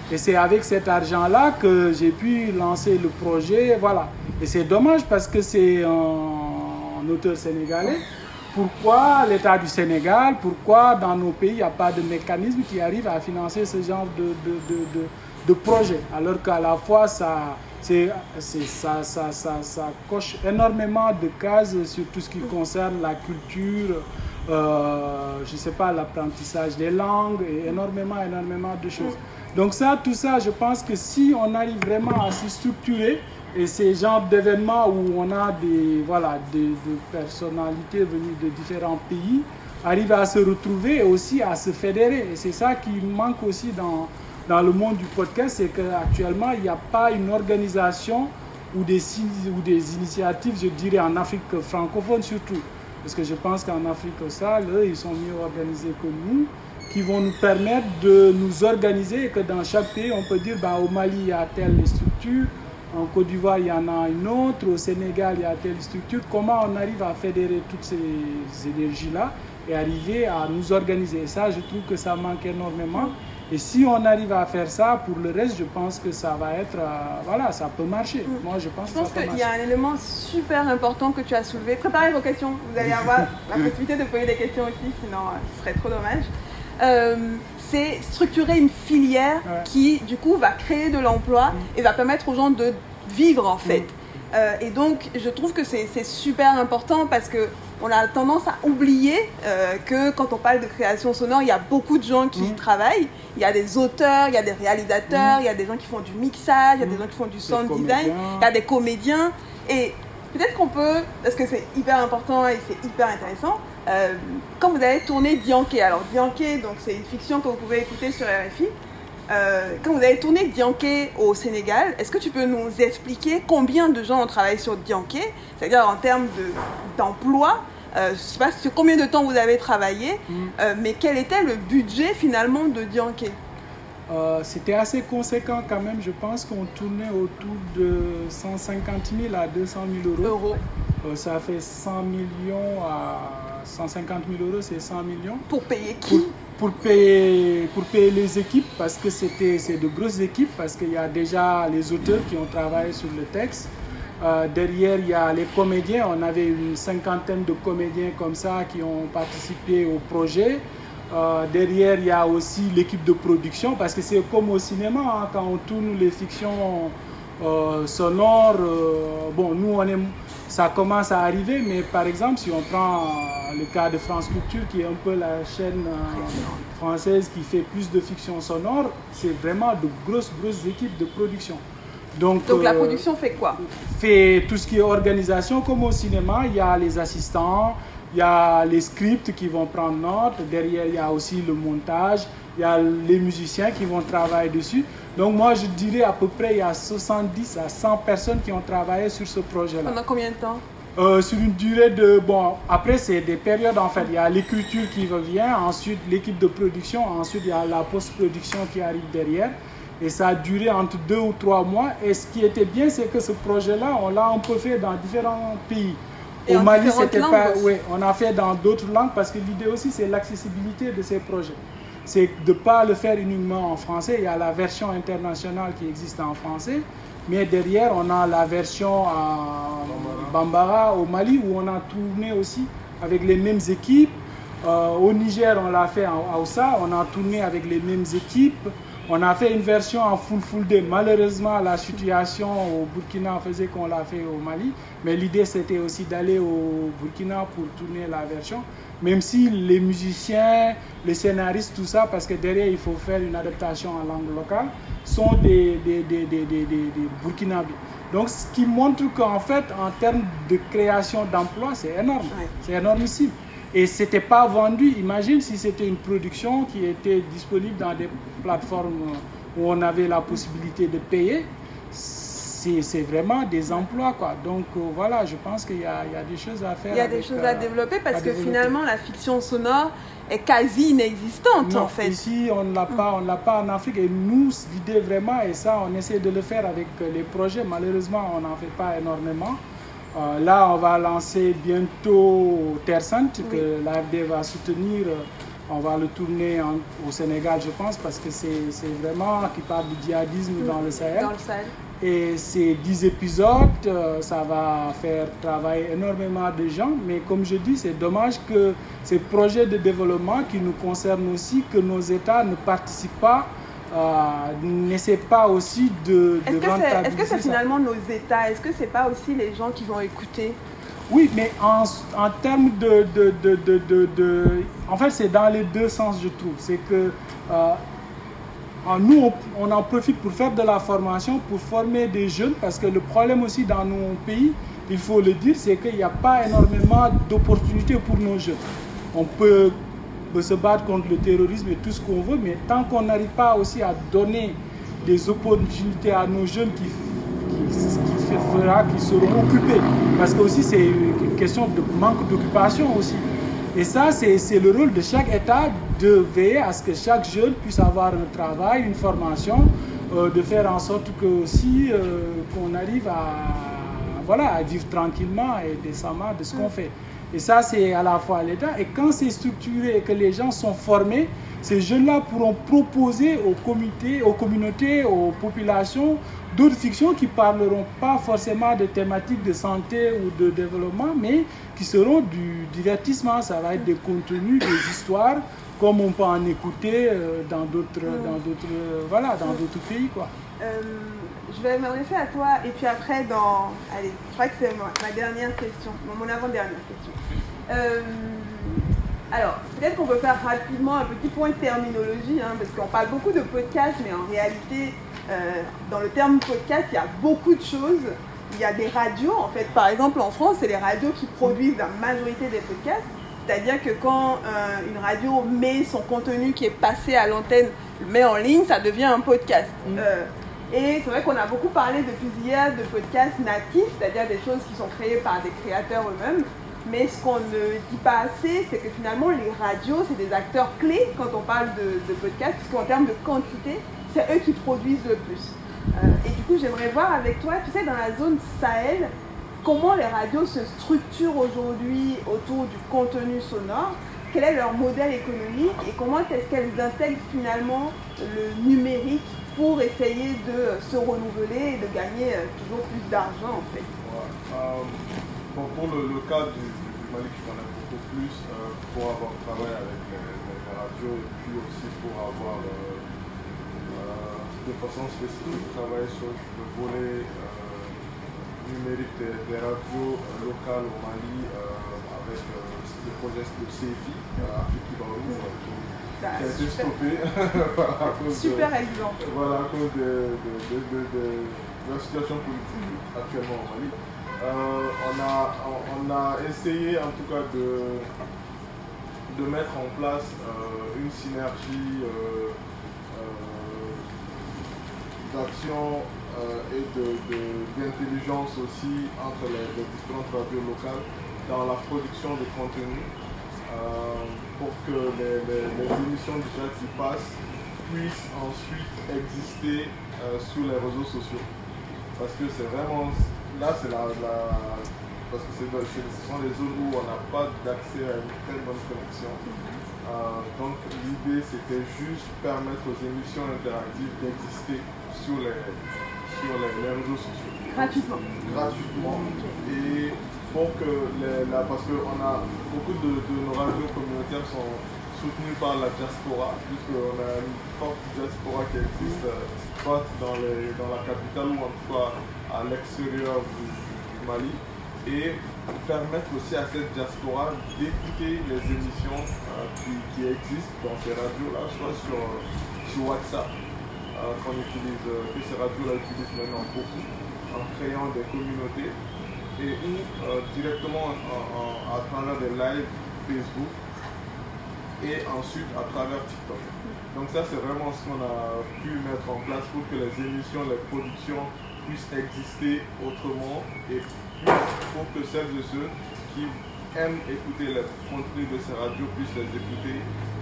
Et c'est avec cet argent-là que j'ai pu lancer le projet. Voilà. Et c'est dommage parce que c'est un, auteur sénégalais. Pourquoi l'État du Sénégal, pourquoi dans nos pays, il n'y a pas de mécanisme qui arrive à financer ce genre de, de, de, de projet? Alors qu'à la fois, ça, ça, ça, ça, ça, coche énormément de cases sur tout ce qui concerne la culture, euh, je sais pas, l'apprentissage des langues et énormément, énormément de choses. Donc ça, tout ça, je pense que si on arrive vraiment à se structurer, et ces genres d'événements où on a des, voilà, des, des, personnalités venues de différents pays, arrivent à se retrouver et aussi à se fédérer. Et c'est ça qui manque aussi dans, dans le monde du podcast, c'est qu'actuellement, il n'y a pas une organisation ou des, ou des initiatives, je dirais en Afrique francophone surtout. Parce que je pense qu'en Afrique austral, eux, ils sont mieux organisés que nous, qui vont nous permettre de nous organiser et que dans chaque pays, on peut dire, bah, au Mali, il y a telle structure, en Côte d'Ivoire, il y en a une autre, au Sénégal, il y a telle structure. Comment on arrive à fédérer toutes ces énergies-là et arriver à nous organiser? Ça, je trouve que ça manque énormément. Et si on arrive à faire ça, pour le reste, je pense que ça va être, euh, voilà, ça peut marcher. Mm. Moi, je pense,
je pense qu'il y a un élément super important que tu as soulevé. Préparez vos questions. Vous allez avoir la possibilité de poser des questions aussi, sinon euh, ce serait trop dommage. Euh, c'est structurer une filière qui, du coup, va créer de l'emploi mm. et va permettre aux gens de vivre, en fait. Mm. et donc, je trouve que c'est super important parce que on a tendance à oublier euh, que quand on parle de création sonore, il y a beaucoup de gens qui y mm. travaillent. Il y a des auteurs, il y a des réalisateurs, mm. il y a des gens qui font du mixage, il y a des mm. gens qui font du sound design, il y a des comédiens. Et peut-être qu'on peut, parce que c'est hyper important et c'est hyper intéressant, euh, quand vous avez tourné Dianke, alors Dianke, donc c'est une fiction que vous pouvez écouter sur RFI, euh, quand vous avez tourné Dianke au Sénégal, est-ce que tu peux nous expliquer combien de gens ont travaillé sur Dianke? C'est-à-dire en termes d'emploi euh, je ne sais pas sur combien de temps vous avez travaillé, mm. euh, mais quel était le budget finalement de Dianke?
C'était assez conséquent quand même. Je pense qu'on tournait autour de 150 000 à 200 000 euros. ça fait 100 millions à 150 000 euros, c'est 100 millions.
Pour payer qui
pour payer, pour payer les équipes, parce que c'était c'est de grosses équipes, parce qu'il y a déjà les auteurs qui ont travaillé sur le texte. Euh, derrière, il y a les comédiens. On avait une cinquantaine de comédiens comme ça qui ont participé au projet. Euh, derrière, il y a aussi l'équipe de production, parce que c'est comme au cinéma, hein, quand on tourne les fictions euh, sonores. bon, nous, on est ça commence à arriver, mais par exemple, si on prend le cas de France Culture, qui est un peu la chaîne euh, française qui fait plus de fiction sonore, c'est vraiment de grosses, grosses équipes de production.
Donc, Donc la euh, production fait quoi?
Fait tout ce qui est organisation, comme au cinéma, il y a les assistants, il y a les scripts qui vont prendre note, derrière il y a aussi le montage, il y a les musiciens qui vont travailler dessus. Donc moi, je dirais à peu près, il y a 70 à 100 personnes qui ont travaillé sur ce projet-là.
Pendant combien de temps?
Euh, sur une durée de... Bon, après, c'est des périodes en fait. Il y a l'écriture qui revient, ensuite l'équipe de production, ensuite il y a la post-production qui arrive derrière. Et ça a duré entre deux ou trois mois. Et ce qui était bien, c'est que ce projet-là, on l'a un peu fait dans différents pays.
Au Mali, c'était pas...
Oui, on a fait dans d'autres langues parce que l'idée aussi, c'est l'accessibilité de ces projets c'est de ne pas le faire uniquement en français. Il y a la version internationale qui existe en français, mais derrière, on a la version en Bambara au Mali où on a tourné aussi avec les mêmes équipes. Euh, au Niger, on l'a fait en Hausa, on a tourné avec les mêmes équipes. On a fait une version en full full day. Malheureusement, la situation au Burkina faisait qu'on l'a fait au Mali. Mais l'idée, c'était aussi d'aller au Burkina pour tourner la version. Même si les musiciens, les scénaristes, tout ça, parce que derrière, il faut faire une adaptation en langue locale, sont des, des, des, des, des Burkinabés. Donc, ce qui montre qu'en fait, en termes de création d'emplois, c'est énorme.
Ouais.
C'est énormissime. Et ce n'était pas vendu. Imagine si c'était une production qui était disponible dans des plateformes où on avait la possibilité de payer. C'est vraiment des emplois. Quoi. Donc euh, voilà, je pense qu'il y, a il y a des choses à faire.
Il y a des choses
euh,
à développer parce
à
que
développer.
finalement, la fiction sonore est quasi inexistante
Non,
en fait.
Ici, on ne l'a pas, on l'a pas en Afrique. Et nous, l'idée vraiment, et ça, on essaie de le faire avec euh, les projets. Malheureusement, on n'en fait pas énormément. Euh, là, on va lancer bientôt Terre Sainte, que l'AFD va soutenir. Euh, On va le tourner en- au Sénégal, je pense, parce que c'est vraiment qui parle du djihadisme dans le Sahel.
Dans le Sahel.
Et ces 10 épisodes, euh, ça va faire travailler énormément de gens. Mais comme je dis, c'est dommage que ces projets de développement qui nous concernent aussi, que nos États ne participent pas, euh, n'essaient pas aussi de,
Est-ce
de
que c'est est-ce que c'est finalement nos États? Est-ce que c'est pas aussi les gens qui vont écouter?
Oui, mais en, en termes de, de, de, de, de- de- En fait, c'est dans les deux sens, je trouve. C'est que euh, nous, on, en profite pour faire de la formation, pour former des jeunes, parce que le problème aussi dans nos pays, il faut le dire, c'est qu'il n'y a pas énormément d'opportunités pour nos jeunes. On peut, se battre contre le terrorisme et tout ce qu'on veut, mais tant qu'on n'arrive pas aussi à donner des opportunités à nos jeunes qui qui, qui fera qu'ils seront occupés. Parce que aussi c'est une question de manque d'occupation aussi. Et ça, c'est le rôle de chaque État de veiller à ce que chaque jeune puisse avoir un travail, une formation, euh, de faire en sorte que aussi euh, qu'on arrive à, voilà, à vivre tranquillement et décemment de ce qu'on fait. Et ça, c'est à la fois l'État. Et quand c'est structuré et que les gens sont formés, ces jeunes-là pourront proposer aux comités, aux communautés, aux populations d'autres fictions qui parleront pas forcément de thématiques de santé ou de développement, mais qui seront du divertissement. Ça va être des contenus, des histoires, comme on peut en écouter euh, dans d'autres, dans d'autres, euh, voilà, dans d'autres pays, quoi.
Euh, je vais m'adresser à toi et puis après dans... Allez, je crois que c'est ma, ma dernière question, mon mon avant-dernière question. Euh, alors, peut-être qu'on peut faire rapidement un petit point de terminologie, hein, parce qu'on parle beaucoup de podcast, mais en réalité, euh, dans le terme podcast, il y a beaucoup de choses. Il y a des radios, en fait, par exemple en France, c'est les radios qui produisent la majorité des podcasts. C'est-à-dire que quand euh, une radio met son contenu qui est passé à l'antenne, le met en ligne, ça devient un podcast. Euh, et c'est vrai qu'on a beaucoup parlé depuis hier de podcasts natifs, c'est-à-dire des choses qui sont créées par des créateurs eux-mêmes. Mais ce qu'on ne dit pas assez, c'est que finalement les radios, c'est des acteurs clés quand on parle de, podcasts, puisqu'en termes de quantité, c'est eux qui produisent le plus. Euh, et du coup, j'aimerais voir avec toi, tu sais, dans la zone Sahel, comment les radios se structurent aujourd'hui autour du contenu sonore, quel est leur modèle économique et comment est-ce qu'elles intègrent finalement le numérique pour essayer de se renouveler et de gagner euh, toujours plus d'argent en fait.
Euh, pour le, cas du, du- je connais beaucoup plus euh, pour avoir travaillé avec les radios et puis aussi pour avoir de façon spécifique travaillé sur le volet numérique des, des radios locales au Mali avec le projet de CFI, euh, Afrique qui
Bah,
qui a été
super,
stoppé à cause de-
super exemple.
voilà, à cause de, de, de, la situation politique actuellement au Mali. Euh, on, a, on, a essayé en tout cas de, de mettre en place euh, une synergie euh, d'action et d'intelligence aussi entre les, les différentes radios locales dans la production de contenu pour que les, les- les émissions déjà qui passent puissent ensuite exister euh, sur les réseaux sociaux. Parce que c'est vraiment, là c'est la, la- parce que c'est, ce sont les zones où on n'a pas d'accès à une très bonne connexion. Euh, donc l'idée c'était juste permettre aux émissions interactives d'exister sur les, sur les, les réseaux sociaux.
Gratuitement.
Gratuitement. Et pour que a beaucoup de, de nos radios communautaires sont soutenues par la diaspora, puisqu'on a une forte diaspora qui existe euh, soit dans, les, dans la capitale ou à l'extérieur du, Mali. Et permettre aussi à cette diaspora d'écouter les émissions euh, qui, qui existent dans ces radios-là, soit sur, sur WhatsApp, euh, qu'on utilise, que ces radios-là utilisent maintenant beaucoup, en créant des communautés et ou euh, directement à travers des lives Facebook et ensuite à travers TikTok. Donc ça c'est vraiment ce qu'on a pu mettre en place pour que les émissions, les productions puissent exister autrement et pour que celles et ceux qui aiment écouter les contenus de ces radios puissent les écouter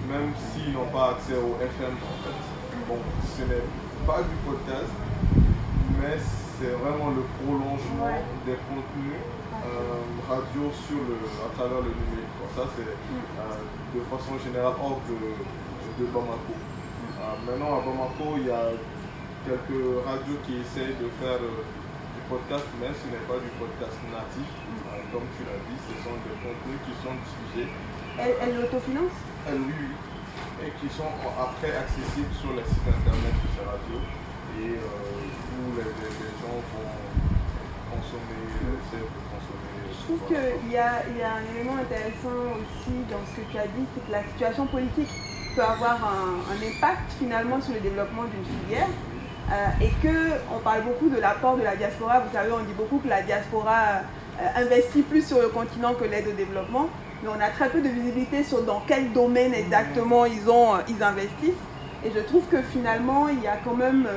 même s'ils n'ont pas accès au FM en fait. Bon, ce n'est pas du podcast, mais c'est vraiment le prolongement des contenus euh, radio sur le, à travers le numérique. ça, c'est euh, de façon générale hors de, de Bamako. Euh, maintenant, à Bamako, il y a quelques radios qui essayent de faire du podcast, mais ce n'est pas du podcast natif. comme tu l'as dit, ce sont des contenus qui sont diffusés.
Elle, elle l'autofinancent
oui, oui. Et qui sont après accessibles sur les sites internet de ces radios et où les, gens vont consommer, essayer de
je trouve qu'il y a, un élément intéressant aussi dans ce que tu as dit, c'est que la situation politique peut avoir un, impact finalement sur le développement d'une filière. Euh, et qu'on parle beaucoup de l'apport de la diaspora. Vous savez, on dit beaucoup que la diaspora euh, investit plus sur le continent que l'aide au développement. Mais on a très peu de visibilité sur dans quel domaine exactement ils, ont, euh, ils investissent. Et je trouve que finalement, il y a quand même,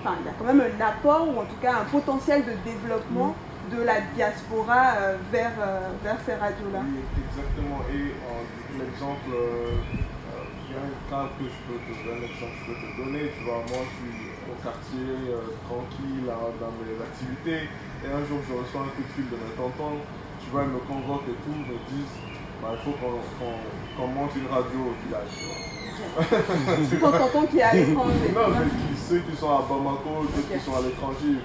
enfin, il y a quand même un apport, ou en tout cas un potentiel de développement de la diaspora euh, vers, euh, vers ces radios-là.
Exactement. Et l'exemple, il y a un cas que je peux te donner, je peux te donner. Tu vois, moi, je suis au quartier, euh, tranquille, dans mes activités. Et un jour, je reçois un coup de fil de mes tontons. Tu vois, ils me convoquent et tout, me disent bah, il faut qu'on monte une radio au village.
Ton tonton qui est à l'étranger.
Non, ceux qui sont à Bamako, ceux qui sont à l'étranger,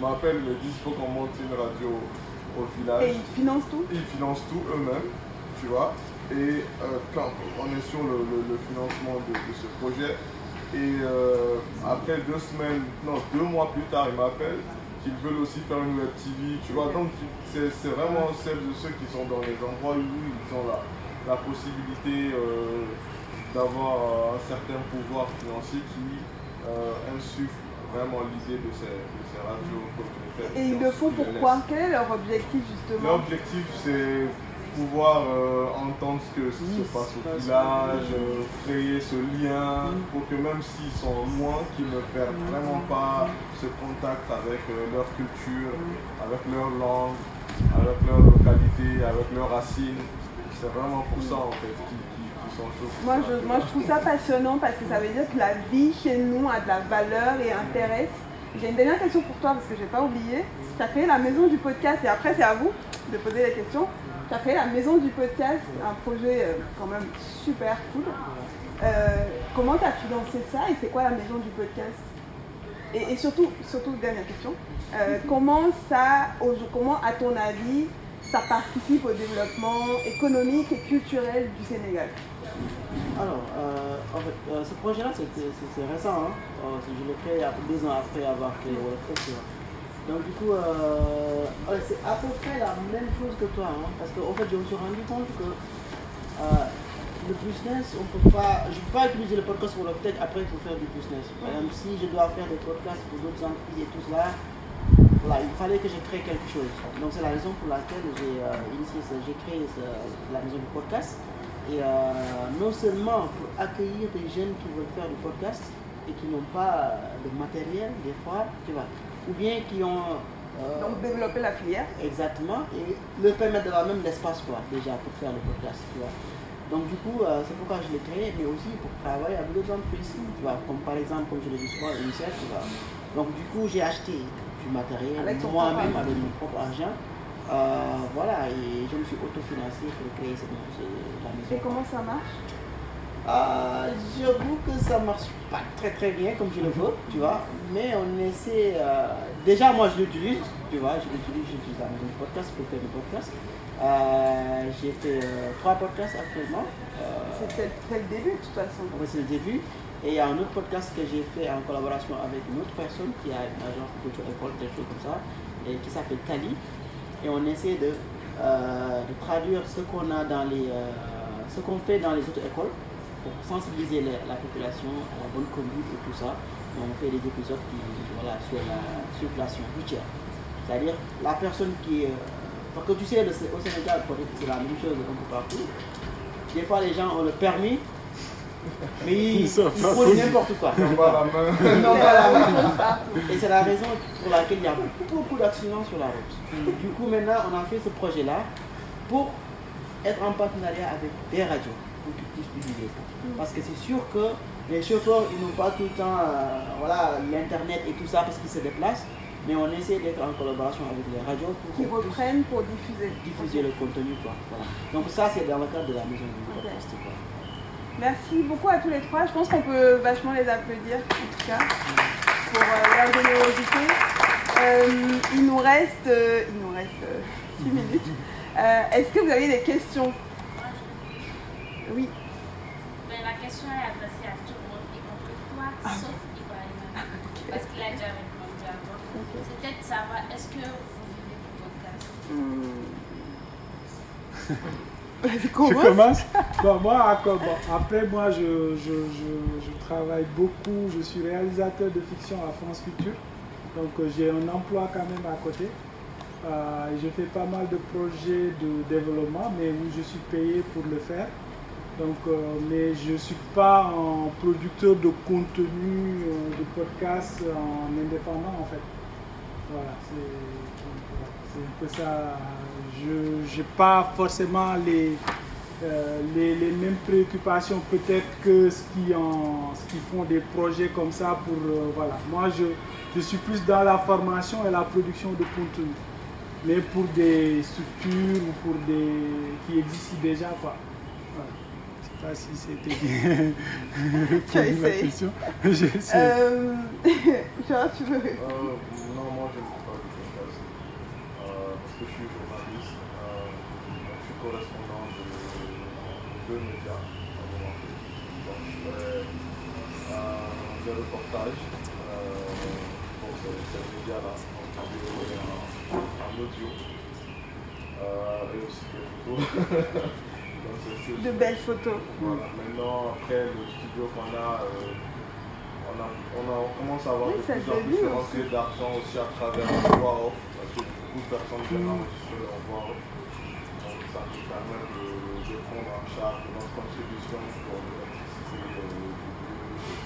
m'appellent, me disent qu'il faut qu'on monte une radio au village.
Et ils financent tout?
Ils financent tout eux-mêmes, tu vois. Et euh, quand on est sur le, financement de, ce projet, et euh, après deux semaines, non, deux mois plus tard, ils m'appellent qu'ils veulent aussi faire une web TV, tu vois. Donc c'est vraiment celles de ceux qui sont dans les endroits où ils ont la, la possibilité euh, d'avoir un certain pouvoir financier qui insuffle vraiment l'idée de ces, radios communautaires.
Et ils le font pourquoi Quel est leur objectif justement?
Leur objectif c'est pouvoir euh, entendre ce, que, se passe au village, euh, créer ce lien pour que même s'ils sont loin, qu'ils ne perdent vraiment pas ce contact avec euh, leur culture, avec leur langue, avec leur localité, avec leurs racines. C'est vraiment pour ça en fait
moi je, moi, je trouve ça passionnant parce que ça veut dire que la vie chez nous a de la valeur et intéresse. J'ai une dernière question pour toi parce que je n'ai pas oublié. Tu as créé la maison du podcast et après c'est à vous de poser les questions. Tu as créé la maison du podcast, un projet euh, quand même super cool. Euh, comment tu as financé ça et c'est quoi la maison du podcast? Et, surtout, surtout, dernière question, euh, comment ça, comment à ton avis, ça participe au développement économique et culturel du Sénégal?
Alors, euh, en fait, euh, ce projet-là, c'est récent. Hein. Euh, je l'ai créé deux ans après avoir créé WordPress. Donc, du coup, c'est à peu près la même chose que toi. Hein, parce qu'en fait, je me suis rendu compte que le business, on peut pas, je ne peux pas utiliser le podcast pour WordPress après pour faire du business. Exemple, si je dois faire des podcasts pour d'autres entreprises et tout cela, voilà, il fallait que je crée quelque chose. Donc, c'est la raison pour laquelle j'ai initié, j'ai créé la maison du podcast. Et euh, non seulement pour accueillir des jeunes qui veulent faire du podcast et qui n'ont pas de matériel, des fois, tu vois, ou bien qui ont.
Euh, Donc développer la filière.
Exactement, et leur permettre d'avoir même l'espace, quoi, déjà, pour faire le podcast, tu vois. Donc du coup, euh, c'est pourquoi je l'ai créé, mais aussi pour travailler avec d'autres entreprises, tu vois, comme par exemple, comme je l'ai dit souvent, UNICEF, tu vois. Donc du coup, j'ai acheté du matériel moi-même avec mon propre argent. Euh, voilà, et je me suis autofinancé pour créer cette, la maison.
Et comment ça marche?
Euh, J'avoue que ça marche pas très très bien comme je le veux, tu vois, mais on essaie. Euh, déjà, moi je l'utilise, tu vois, je l'utilise, j'utilise la maison de podcast pour faire des podcasts. J'ai fait trois podcasts actuellement.
c'est le début de toute façon.
C'est le début. Et il y a un autre podcast que j'ai fait en collaboration avec une autre personne qui a une agence de école, quelque chose comme ça, et qui s'appelle Kali et on essaie de, euh, de traduire ce qu'on a dans les, euh, ce qu'on fait dans les autres écoles pour sensibiliser la, population à la bonne conduite et tout ça. on fait des épisodes qui, voilà, sur la circulation routière. C'est-à-dire la personne qui est. Parce que tu sais, au Sénégal, c'est la même chose un peu partout. Des fois, les gens ont le permis, mais
pas
font
conduire.
n'importe quoi.
On va la main.
Non. Et c'est la raison pour laquelle il y a beaucoup d'accidents sur la route. Du coup, maintenant, on a fait ce projet-là pour être en partenariat avec des radios pour qu'ils puissent diffuser ça. Parce que c'est sûr que les chauffeurs, ils n'ont pas tout le temps euh, voilà, l'Internet et tout ça parce qu'ils se déplacent. Mais on essaie d'être en collaboration avec les radios pour
Qui
qu'on puisse
reprennent pour diffuser.
diffuser le contenu. Quoi. Voilà. Donc ça, c'est dans le cadre de la maison du
Ok.
podcast. Quoi.
Merci beaucoup à tous les trois. Je pense qu'on peut vachement les applaudir, en tout cas, pour euh, leur générosité. Euh, il nous reste, euh, il nous reste 6 minutes. Est-ce que vous avez des questions? Oui.
Mais la question est adressée à tout le monde, y compris toi, sauf Ibrahim. Parce qu'il a déjà répondu avant. C'est peut-être savoir, est-ce que vous vivez du podcast?
Vas-y,
Tu
commence.
commences bon, moi, bon, Après, moi, je, je, je, je travaille beaucoup. Je suis réalisateur de fiction à France Culture. Donc, euh, j'ai un emploi quand même à côté. Euh, je fais pas mal de projets de développement, mais où je suis payé pour le faire. Donc, euh, mais je ne suis pas un producteur de contenu, euh, de podcast en indépendant en fait. Voilà, c'est un peu ça. Je n'ai pas forcément les, euh, les, les mêmes préoccupations peut-être que ce qui, en, ce qui font des projets comme ça pour... euh, voilà. Moi, je, je suis plus dans la formation et la production de contenu. Mais pour des structures ou pour des... qui existent déjà, quoi. Voilà. Je sais pas si c'était bien
Tu as essayé. Euh, Genre, tu veux?
Euh, non, moi je ne fais pas du podcast. Euh, parce que je suis journaliste. Euh, donc je suis correspondant de deux médias. à un moment donné. Donc je fais euh, des reportages euh, pour ces, ces médias-là, en vidéo et en, audio. Euh, et aussi des photos. Donc, c'est
De belles photos.
Voilà, maintenant, après le studio qu'on a, euh, on, a, on, a, on commence à avoir
Oui,
de plus en plus de rentrées d'argent aussi à travers le voix off, parce que beaucoup de personnes viennent enregistrer leur voix off. Donc ça nous permet de, de prendre en charge notre contribution pour l'électricité euh, du lieu.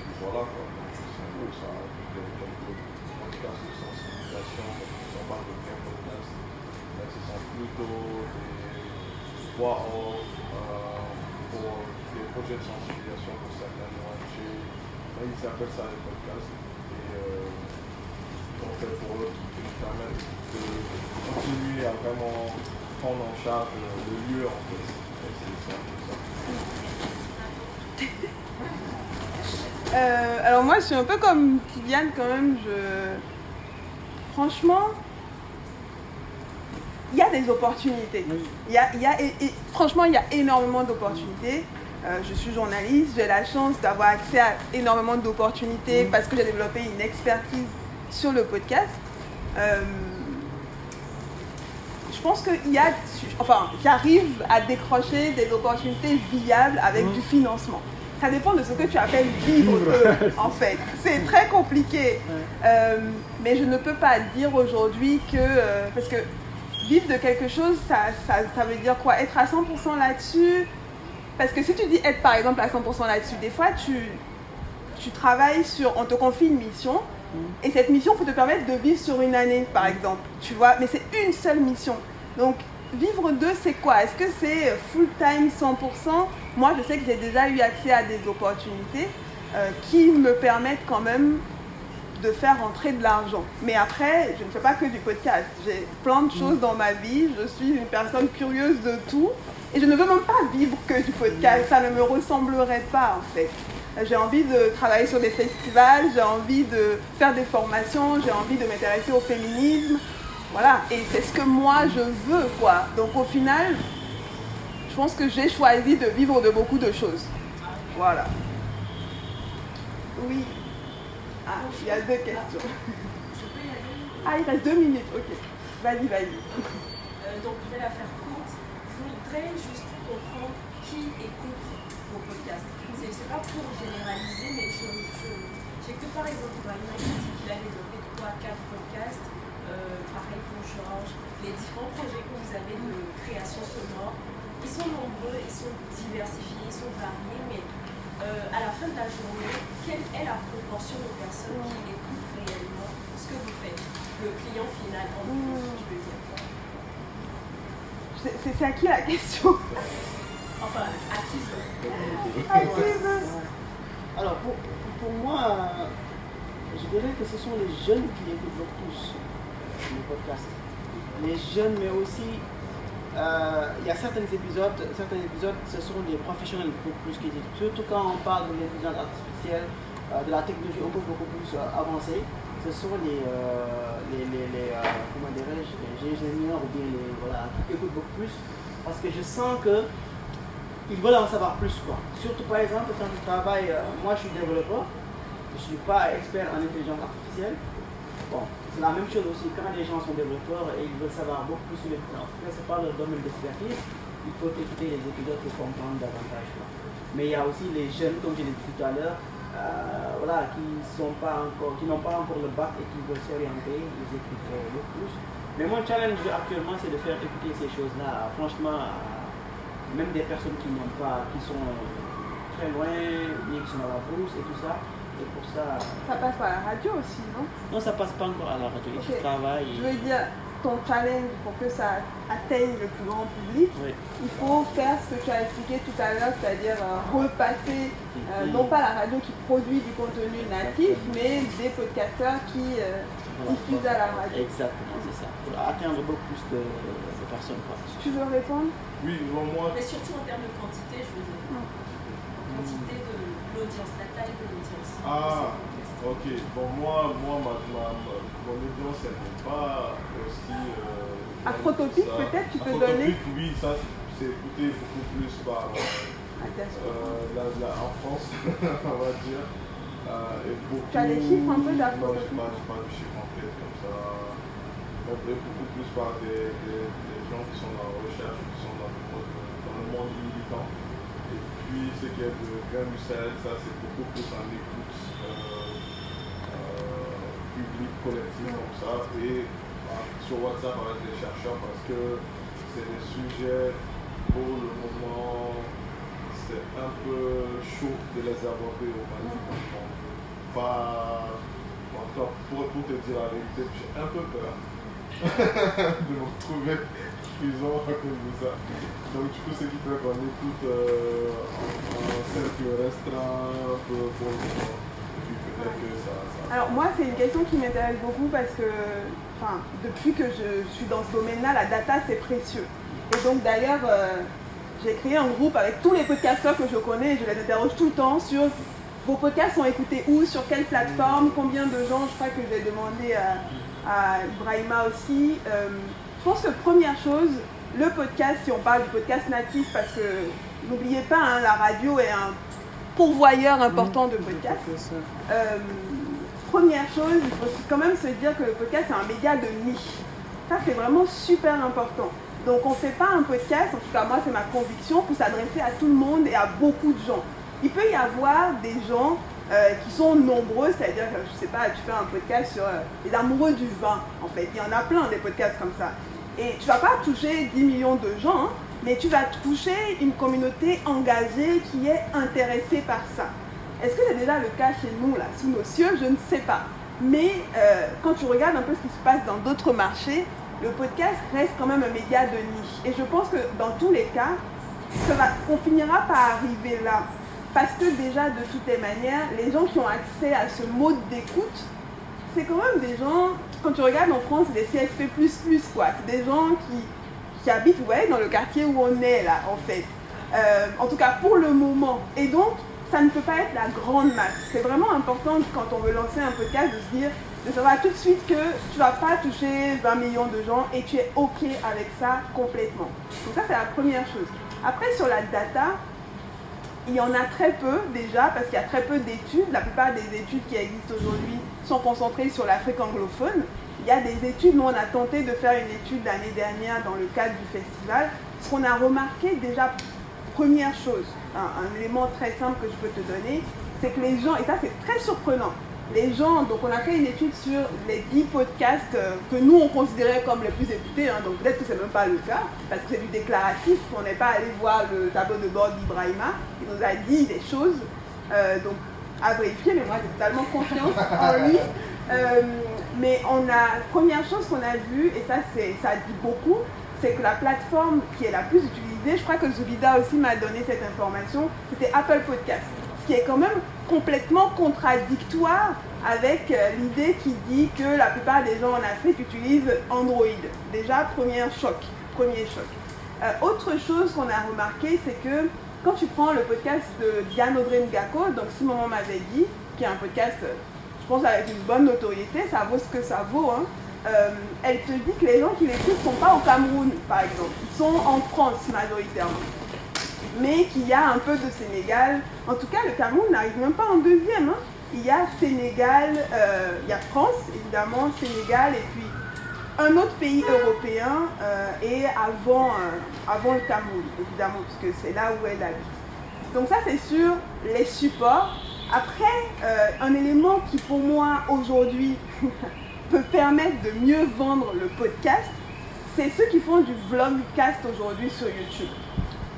Et voilà quoi. Peu ça. Il y a quelques podcasts de sensibilisation, parce qu'on parle de mais ce sont plutôt des voix off pour des projets de sensibilisation pour certaines ONG. Ils appellent ça des podcasts. Et euh, on fait pour eux qui nous permettent de continuer à vraiment prendre en charge le lieu en fait. C'est ça.
Euh, alors moi, je suis un peu comme Kylian quand même. Je... Franchement, il y a des opportunités.
Oui.
Il y a, il y a- et- et franchement, il y a énormément d'opportunités. Euh, je suis journaliste, j'ai la chance d'avoir accès à énormément d'opportunités parce que j'ai développé une expertise sur le podcast. Euh, je pense qu'il y a, enfin, j'arrive à décrocher des opportunités viables avec du financement. Ça dépend de ce que tu appelles vivre, de, en fait. C'est très compliqué. Euh, mais je ne peux pas dire aujourd'hui que, euh, parce que vivre de quelque chose, ça, ça, ça veut dire quoi? Être à 100% là-dessus? Parce que si tu dis être par exemple à 100% là-dessus, des fois tu, tu travailles sur, on te confie une mission, et cette mission peut te permettre de vivre sur une année par exemple, tu vois, mais c'est une seule mission. Donc vivre d'eux, c'est quoi? Est-ce que c'est full-time 100% Moi, je sais que j'ai déjà eu accès à des opportunités euh, qui me permettent quand même de faire rentrer de l'argent. Mais après, je ne fais pas que du podcast. J'ai plein de choses dans ma vie. Je suis une personne curieuse de tout. Et je ne veux même pas vivre que du podcast. Ça ne me ressemblerait pas, en fait. J'ai envie de travailler sur des festivals, j'ai envie de faire des formations, j'ai envie de m'intéresser au féminisme. Voilà. Et c'est ce que moi, je veux, quoi. Donc, au final, je pense que j'ai choisi de vivre de beaucoup de choses. Voilà. Oui. Ah, il y a deux questions. Ah, il reste deux minutes, ok. Vas-y, vas-y.
Euh, donc, je vais la faire courte. Je voudrais juste comprendre qui écoute vos podcasts. C'est pas pour généraliser, mais je, j'ai que par exemple, Ibrahim a dit qu'il a développé 3-4 podcasts euh, pareil pour Georges, les différents projets que vous avez de création sonore, ils sont nombreux, ils sont diversifiés, ils sont variés, mais euh, à la fin de la journée, quelle est la proportion de personnes qui écoutent réellement ce que vous faites? Le client final, en gros, je veux dire.
C'est c'est à qui la question?
Enfin, à qui
À
Alors, pour, pour moi, je dirais que ce sont les jeunes qui écoutent le plus le podcast. Les jeunes, mais aussi, il y a certains épisodes, certains épisodes, ce sont des professionnels beaucoup plus qui écoutent. Surtout quand on parle de l'intelligence artificielle, euh, de la technologie peu beaucoup plus euh, avancée, ce sont les, euh, les, les, euh, comment les ingénieurs ou bien voilà, qui écoutent beaucoup plus. Parce que je sens que ils veulent en savoir plus quoi. Surtout par exemple quand je travaille, euh, moi je suis développeur, je ne suis pas expert en intelligence artificielle. Bon, la même chose aussi quand les gens sont développeurs et ils veulent savoir beaucoup plus sur les tout cas, c'est pas leur domaine d'expertise, il faut écouter les épisodes pour comprendre davantage. Mais il y a aussi les jeunes, comme je l'ai dit tout à l'heure, euh, voilà, qui sont pas encore, qui n'ont pas encore le bac et qui veulent s'orienter, ils écoutent euh, le plus. Mais mon challenge actuellement c'est de faire écouter ces choses-là, franchement, à- même des personnes qui n'ont pas, qui sont très loin, qui sont à la brousse et tout ça. Et pour ça,
Ça passe par la radio aussi, non?
Non, ça passe pas encore à la radio. Et je travaille.
Je veux dire, ton challenge pour que ça atteigne le plus grand public,
Oui.
il faut faire ce que tu as expliqué tout à l'heure, c'est-à-dire euh, repasser, euh, non pas la radio qui produit du contenu natif, mais des podcasteurs qui euh,
Voilà.
diffusent à la radio.
Exactement, c'est ça. Pour atteindre beaucoup plus de, de personnes. Quoi.
Tu veux répondre?
Oui, bon, moi,
Mais surtout en termes de quantité, je veux dire. Quantité de l'audience, la taille de l'audience.
Ah, ok. Bon, moi, moi ma, ma- ma- mon audience, elle n'est pas aussi. Euh,
Afrotopique, peut-être, tu peux donner
Oui, ça, c'est écouté beaucoup plus par.
Ah.
Euh, là, en France, on va dire. Euh, et beaucoup,
Tu as des chiffres un peu
Non,
d'Afrotopique
je n'ai pas, pas de chiffres en tête comme ça. On beaucoup plus par des, des, des gens qui sont dans la recherche, qui sont dans le monde, dans le monde du militant. Puis, ce qui est de Grain du Sahel, ça, c'est beaucoup plus en écoute euh, euh, publique, collective, comme ça. Et euh, sur WhatsApp avec les chercheurs, parce que c'est des sujets, pour le moment, c'est un peu chaud de les aborder au Mali. Veut pas. Pour, pour te dire la vérité, j'ai un peu peur de me retrouver ça. Donc, du coup, écoute euh, cercle restreint peut-être que ça.
Alors moi, c'est une question qui m'intéresse beaucoup parce que, depuis que je suis dans ce domaine-là, la data, c'est précieux. Et donc d'ailleurs, euh, j'ai créé un groupe avec tous les podcasteurs que je connais et je les interroge tout le temps sur vos podcasts sont écoutés où, sur quelle plateforme, combien de gens, je crois que je vais demander à, à aussi. Euh, je pense que première chose, le podcast, si on parle du podcast natif, parce que n'oubliez pas, hein, la radio est un pourvoyeur important de podcasts. Euh, première chose, il faut quand même se dire que le podcast est un média de niche. Ça, c'est vraiment super important. Donc, on ne fait pas un podcast, en tout cas, moi, c'est ma conviction, pour s'adresser à tout le monde et à beaucoup de gens. Il peut y avoir des gens euh, qui sont nombreux, c'est-à-dire, que, je sais pas, tu fais un podcast sur euh, les amoureux du vin, en fait. Il y en a plein des podcasts comme ça. Et tu vas pas toucher 10 millions de gens, hein, mais tu vas toucher une communauté engagée qui est intéressée par ça. Est-ce que c'est déjà le cas chez nous, là, sous nos cieux? Je ne sais pas. Mais euh, quand tu regardes un peu ce qui se passe dans d'autres marchés, le podcast reste quand même un média de niche. Et je pense que dans tous les cas, on finira par arriver là. Parce que déjà, de toutes les manières, les gens qui ont accès à ce mode d'écoute, c'est quand même des gens, quand tu regardes en France, c'est des CSP++, quoi. C'est des gens qui, habitent, voyez, dans le quartier où on est, là, en fait. Euh, en tout cas, pour le moment. Et donc, ça ne peut pas être la grande masse. C'est vraiment important, quand on veut lancer un podcast, de se dire, de savoir tout de suite que tu vas pas toucher 20 millions de gens et tu es OK avec ça complètement. Donc ça, c'est la première chose. Après, sur la data, il y en a très peu déjà, parce qu'il y a très peu d'études. La plupart des études qui existent aujourd'hui sont concentrées sur l'Afrique anglophone. Il y a des études, nous on a tenté de faire une étude l'année dernière dans le cadre du festival. Ce qu'on a remarqué déjà, première chose, un, élément très simple que je peux te donner, c'est que les gens, et ça c'est très surprenant, les gens, donc on a fait une étude sur les 10 podcasts euh, que nous on considérait comme les plus écoutés, hein. donc peut-être que c'est même pas le cas, parce que c'est du déclaratif, on n'est pas allé voir le tableau de bord d'Ibrahima, il nous a dit des choses, euh, donc à vérifier, mais moi j'ai totalement confiance en lui. Euh, mais on a, première chose qu'on a vue, et ça, c'est, ça dit beaucoup, c'est que la plateforme qui est la plus utilisée, je crois que Zubida aussi m'a donné cette information, c'était Apple Podcast. Ce qui est quand même complètement contradictoire avec euh, l'idée qui dit que la plupart des gens en Afrique utilisent Android. Déjà, premier choc. Premier choc. Euh, autre chose qu'on a remarqué, c'est que quand tu prends le podcast de Diane Audrey Ngako, donc si maman m'avait dit, qui est un podcast, je pense avec une bonne notoriété, ça vaut ce que ça vaut, hein, euh, elle te dit que les gens qui l'écoutent ne sont pas au Cameroun, par exemple. Ils sont en France majoritairement. Mais qu'il y a un peu de Sénégal. En tout cas, le Cameroun n'arrive même pas en deuxième. hein. Il y a Sénégal, euh, il y a France, évidemment, Sénégal, et puis un autre pays européen, euh, et avant, euh, avant le Cameroun, évidemment, puisque c'est là où elle habite. Donc ça, c'est sur les supports. Après, euh, un élément qui pour moi aujourd'hui peut permettre de mieux vendre le podcast, c'est ceux qui font du vlogcast aujourd'hui sur YouTube.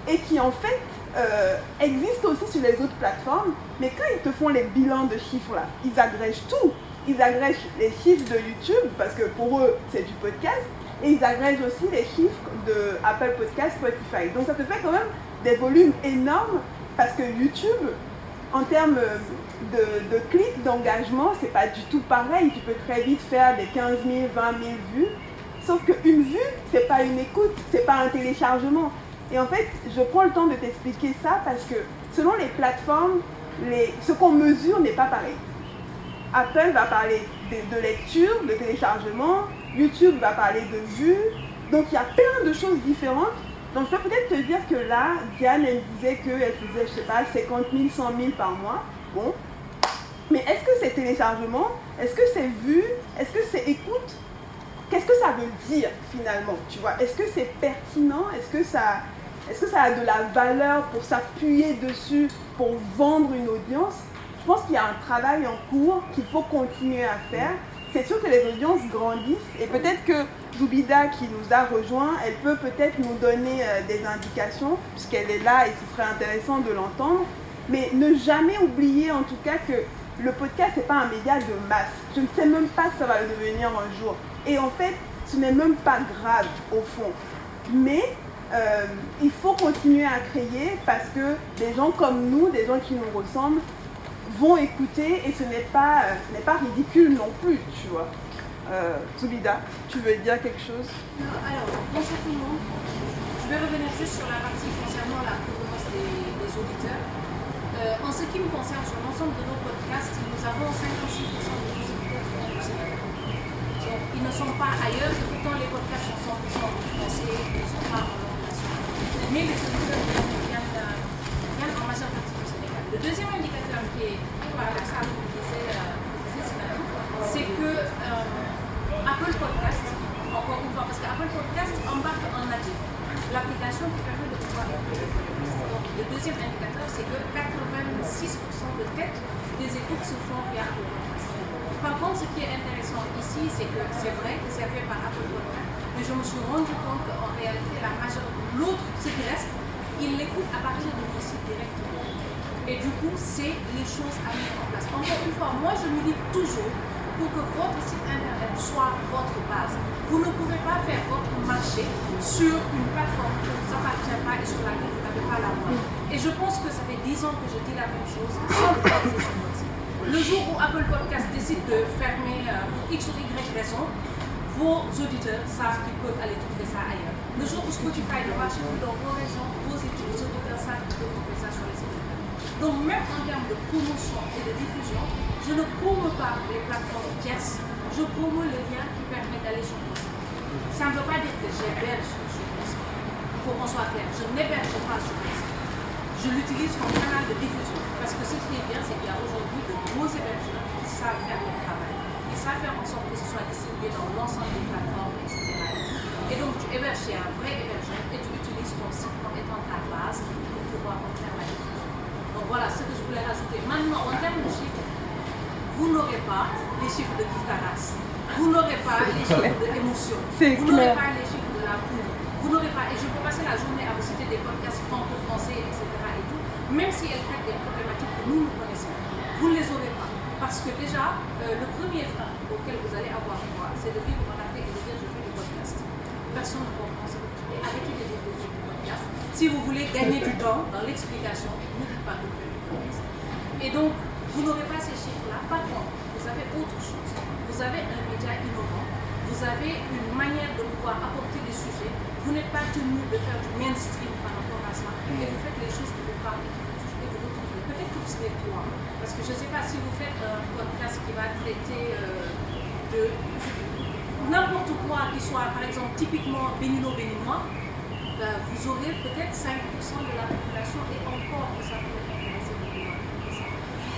Et qui en fait euh, existent aussi sur les autres plateformes, mais quand ils te font les bilans de chiffres là, ils agrègent tout. Ils agrègent les chiffres de YouTube, parce que pour eux c'est du podcast, et ils agrègent aussi les chiffres de Apple Podcast, Spotify. Donc ça te fait quand même des volumes énormes, parce que YouTube, en termes de, de clics, d'engagement, c'est pas du tout pareil. Tu peux très vite faire des 15 000, 20 000 vues. Sauf qu'une vue, c'est pas une écoute, c'est pas un téléchargement. Et en fait, je prends le temps de t'expliquer ça parce que selon les plateformes, ce qu'on mesure n'est pas pareil. Apple va parler de, lecture, de téléchargement, YouTube va parler de vues. Donc il y a plein de choses différentes. Donc je peux peut-être te dire que là, Diane, elle disait qu'elle faisait, je sais pas, 50 000, 100 000 par mois. Bon. Mais est-ce que c'est téléchargement? Est-ce que c'est vu Est-ce que c'est écoute? Qu'est-ce que ça veut dire finalement? Tu vois? Est-ce que c'est pertinent? Est-ce que ça, est-ce que ça a de la valeur pour s'appuyer dessus pour vendre une audience? Je pense qu'il y a un travail en cours qu'il faut continuer à faire. C'est sûr que les audiences grandissent et peut-être que Zoubida qui nous a rejoint, elle peut peut-être nous donner euh, des indications puisqu'elle est là et ce serait intéressant de l'entendre. Mais ne jamais oublier en tout cas que le podcast n'est pas un média de masse. Je ne sais même pas si ça va le devenir un jour. Et en fait, ce n'est même pas grave au fond. Mais euh, il faut continuer à créer parce que des gens comme nous, des gens qui nous ressemblent, vont écouter et ce n'est pas, euh, ce n'est pas ridicule non plus, tu vois. Euh, tu veux dire quelque chose?
Alors, bonjour tout le monde. Je vais revenir juste sur la partie concernant la préférence des, auditeurs. Euh, en ce qui me concerne, sur l'ensemble de nos podcasts, nous avons 56% de nos auditeurs. Donc, ils ne sont pas ailleurs, et pourtant les podcasts sont 100% en français, ils ne sont pas. Mais euh, viennent en Sénégal. Le deuxième indicateur qui est paradoxal, c'est que Apple Podcast, encore une fois, parce que Apple Podcast embarque en natif l'application qui permet de pouvoir écouter le. Donc, le deuxième indicateur, c'est que 86% de tête des écoutes se font via Apple Podcast. Par contre, ce qui est intéressant ici, c'est que c'est vrai que c'est fait par Apple Podcast, mais je me suis rendu compte qu'en réalité, l'autre, ce qui il l'écoute à partir de mon site directement. Et du coup, c'est les choses à mettre en place. Encore une fois, moi, je milite toujours pour que votre site internet soit votre base. Vous ne pouvez pas faire votre marché sur une plateforme qui ne vous appartient pas et sur laquelle vous n'avez pas la main. Et je pense que ça fait 10 ans que je dis la même chose sans. Le jour où Apple Podcast décide de fermer euh, X ou Y raison, vos auditeurs savent qu'ils peuvent aller trouver ça ailleurs. Le jour où Spotify ne marche plus dans vos régions, vos auditeurs savent qu'ils peuvent trouver ça sur les internet. Donc même en termes de promotion et de diffusion, je ne promeus pas les plateformes tierces, je promeus le lien qui permet d'aller sur mon site. Ça ne veut pas dire que j'héberge sur mon site. Faut qu'on soit clair, je n'héberge pas sur mon site. Je l'utilise comme canal de diffusion. Parce que ce qui est bien, c'est qu'il y a aujourd'hui de gros hébergeurs qui savent faire le travail. Savent faire en sorte que ce soit distribué dans l'ensemble des plateformes, etc. Et donc tu héberges chez un vrai hébergeur et tu utilises ton site comme étant ta base pour pouvoir en faire la diffusion. Donc voilà ce que je voulais rajouter. Maintenant, en termes de chiffres, vous n'aurez pas les chiffres de Giftaras. Vous n'aurez pas les chiffres de l'émotion. Vous n'aurez pas les chiffres de la. Vous n'aurez pas, et je peux passer la journée à vous citer des podcasts franco-français, etc. et tout, même si elles traitent des problématiques que nous nous connaissons. Vous ne les aurez pas. Parce que déjà, euh, le premier frein auquel vous allez avoir droit, c'est de vivre en Afrique et de dire je fais du podcast. Personne ne comprend ce fais. Avec qui dis du podcast? Si vous voulez gagner du temps dans l'explication, ne dites pas que vous faites du podcast. Et donc, vous n'aurez pas ces chiffres-là. Par contre, vous avez autre chose. Vous avez un média innovant. Vous avez une manière de pouvoir apporter des sujets. Vous n'êtes pas tenu de faire du mainstream par rapport à ça. Et vous faites les choses qui vous parlent et qui vous touchent et vous retrouvez. Peut-être que vous serez toi. Parce que je ne sais pas si vous faites un podcast qui va traiter euh, n'importe quoi qui soit, par exemple, typiquement bénino-béninois, ben, vous aurez peut-être 5% de la population et encore écouter ça.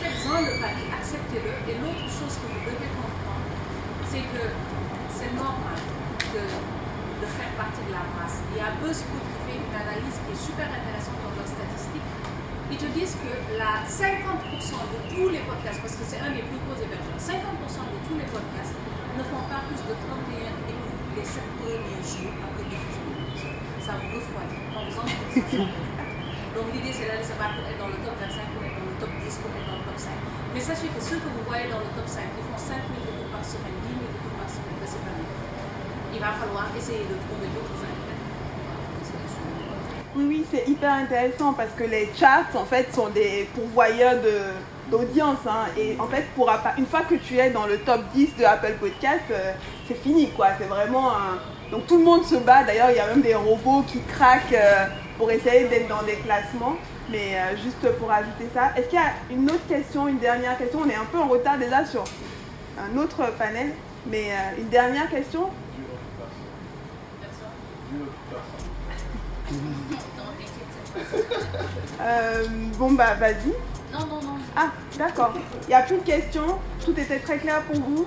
Faites-en le pari, acceptez-le. Et l'autre chose que vous devez comprendre, c'est que c'est normal de, faire partie de la masse. Il y a BuzzFeed qui fait une analyse qui est super intéressante dans leurs statistiques. Ils te disent que la 50% de tous les podcasts, parce que c'est un des plus gros hébergeurs, 50% de tous les podcasts ne font pas plus de 31 écoutes les 7 premiers jours après diffusion. Ça vous refroidit des podcasts. Donc l'idée c'est d'aller battre pour être dans le top 25, pour être dans le top 10, pour être dans le top 5. Mais sachez que ceux que vous voyez dans le top 5, ils font 5 000 écoutes par semaine, 10 000 écoutes par semaine, ben, c'est pas bien. Il va falloir essayer de trouver d'autres intérêts.
Oui, oui, c'est hyper intéressant parce que les charts, en fait, sont des pourvoyeurs de- d'audience. hein. Et en fait, pour, une fois que tu es dans le top 10 de Apple Podcast, euh, c'est fini, quoi. C'est vraiment un... Donc tout le monde se bat. D'ailleurs, il y a même des robots qui craquent euh, pour essayer d'être dans des classements. Mais euh, juste pour ajouter ça, est-ce qu'il y a une autre question, une dernière question? On est un peu en retard déjà sur un autre panel. Mais une dernière question? Bon, bah vas-y.
Non, non, non.
Ah, d'accord. Il n'y a plus de questions. Tout était très clair pour vous.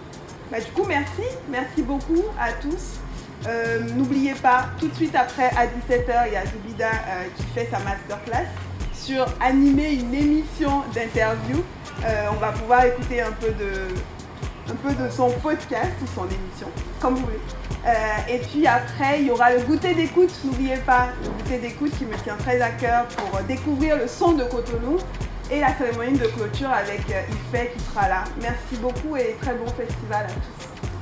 Bah, du coup, merci. Merci beaucoup à tous. Euh, N'oubliez pas, tout de suite après, à 17h, il y a Zubida euh, qui fait sa masterclass sur animer une émission d'interview. Euh, on va pouvoir écouter un peu de, un peu de son podcast ou son émission, comme vous voulez. Et puis après, il y aura le goûter d'écoute. N'oubliez pas le goûter d'écoute qui me tient très à cœur pour découvrir le son de Cotonou et la cérémonie de clôture avec euh, Ife qui sera là. Merci beaucoup et très bon festival à tous.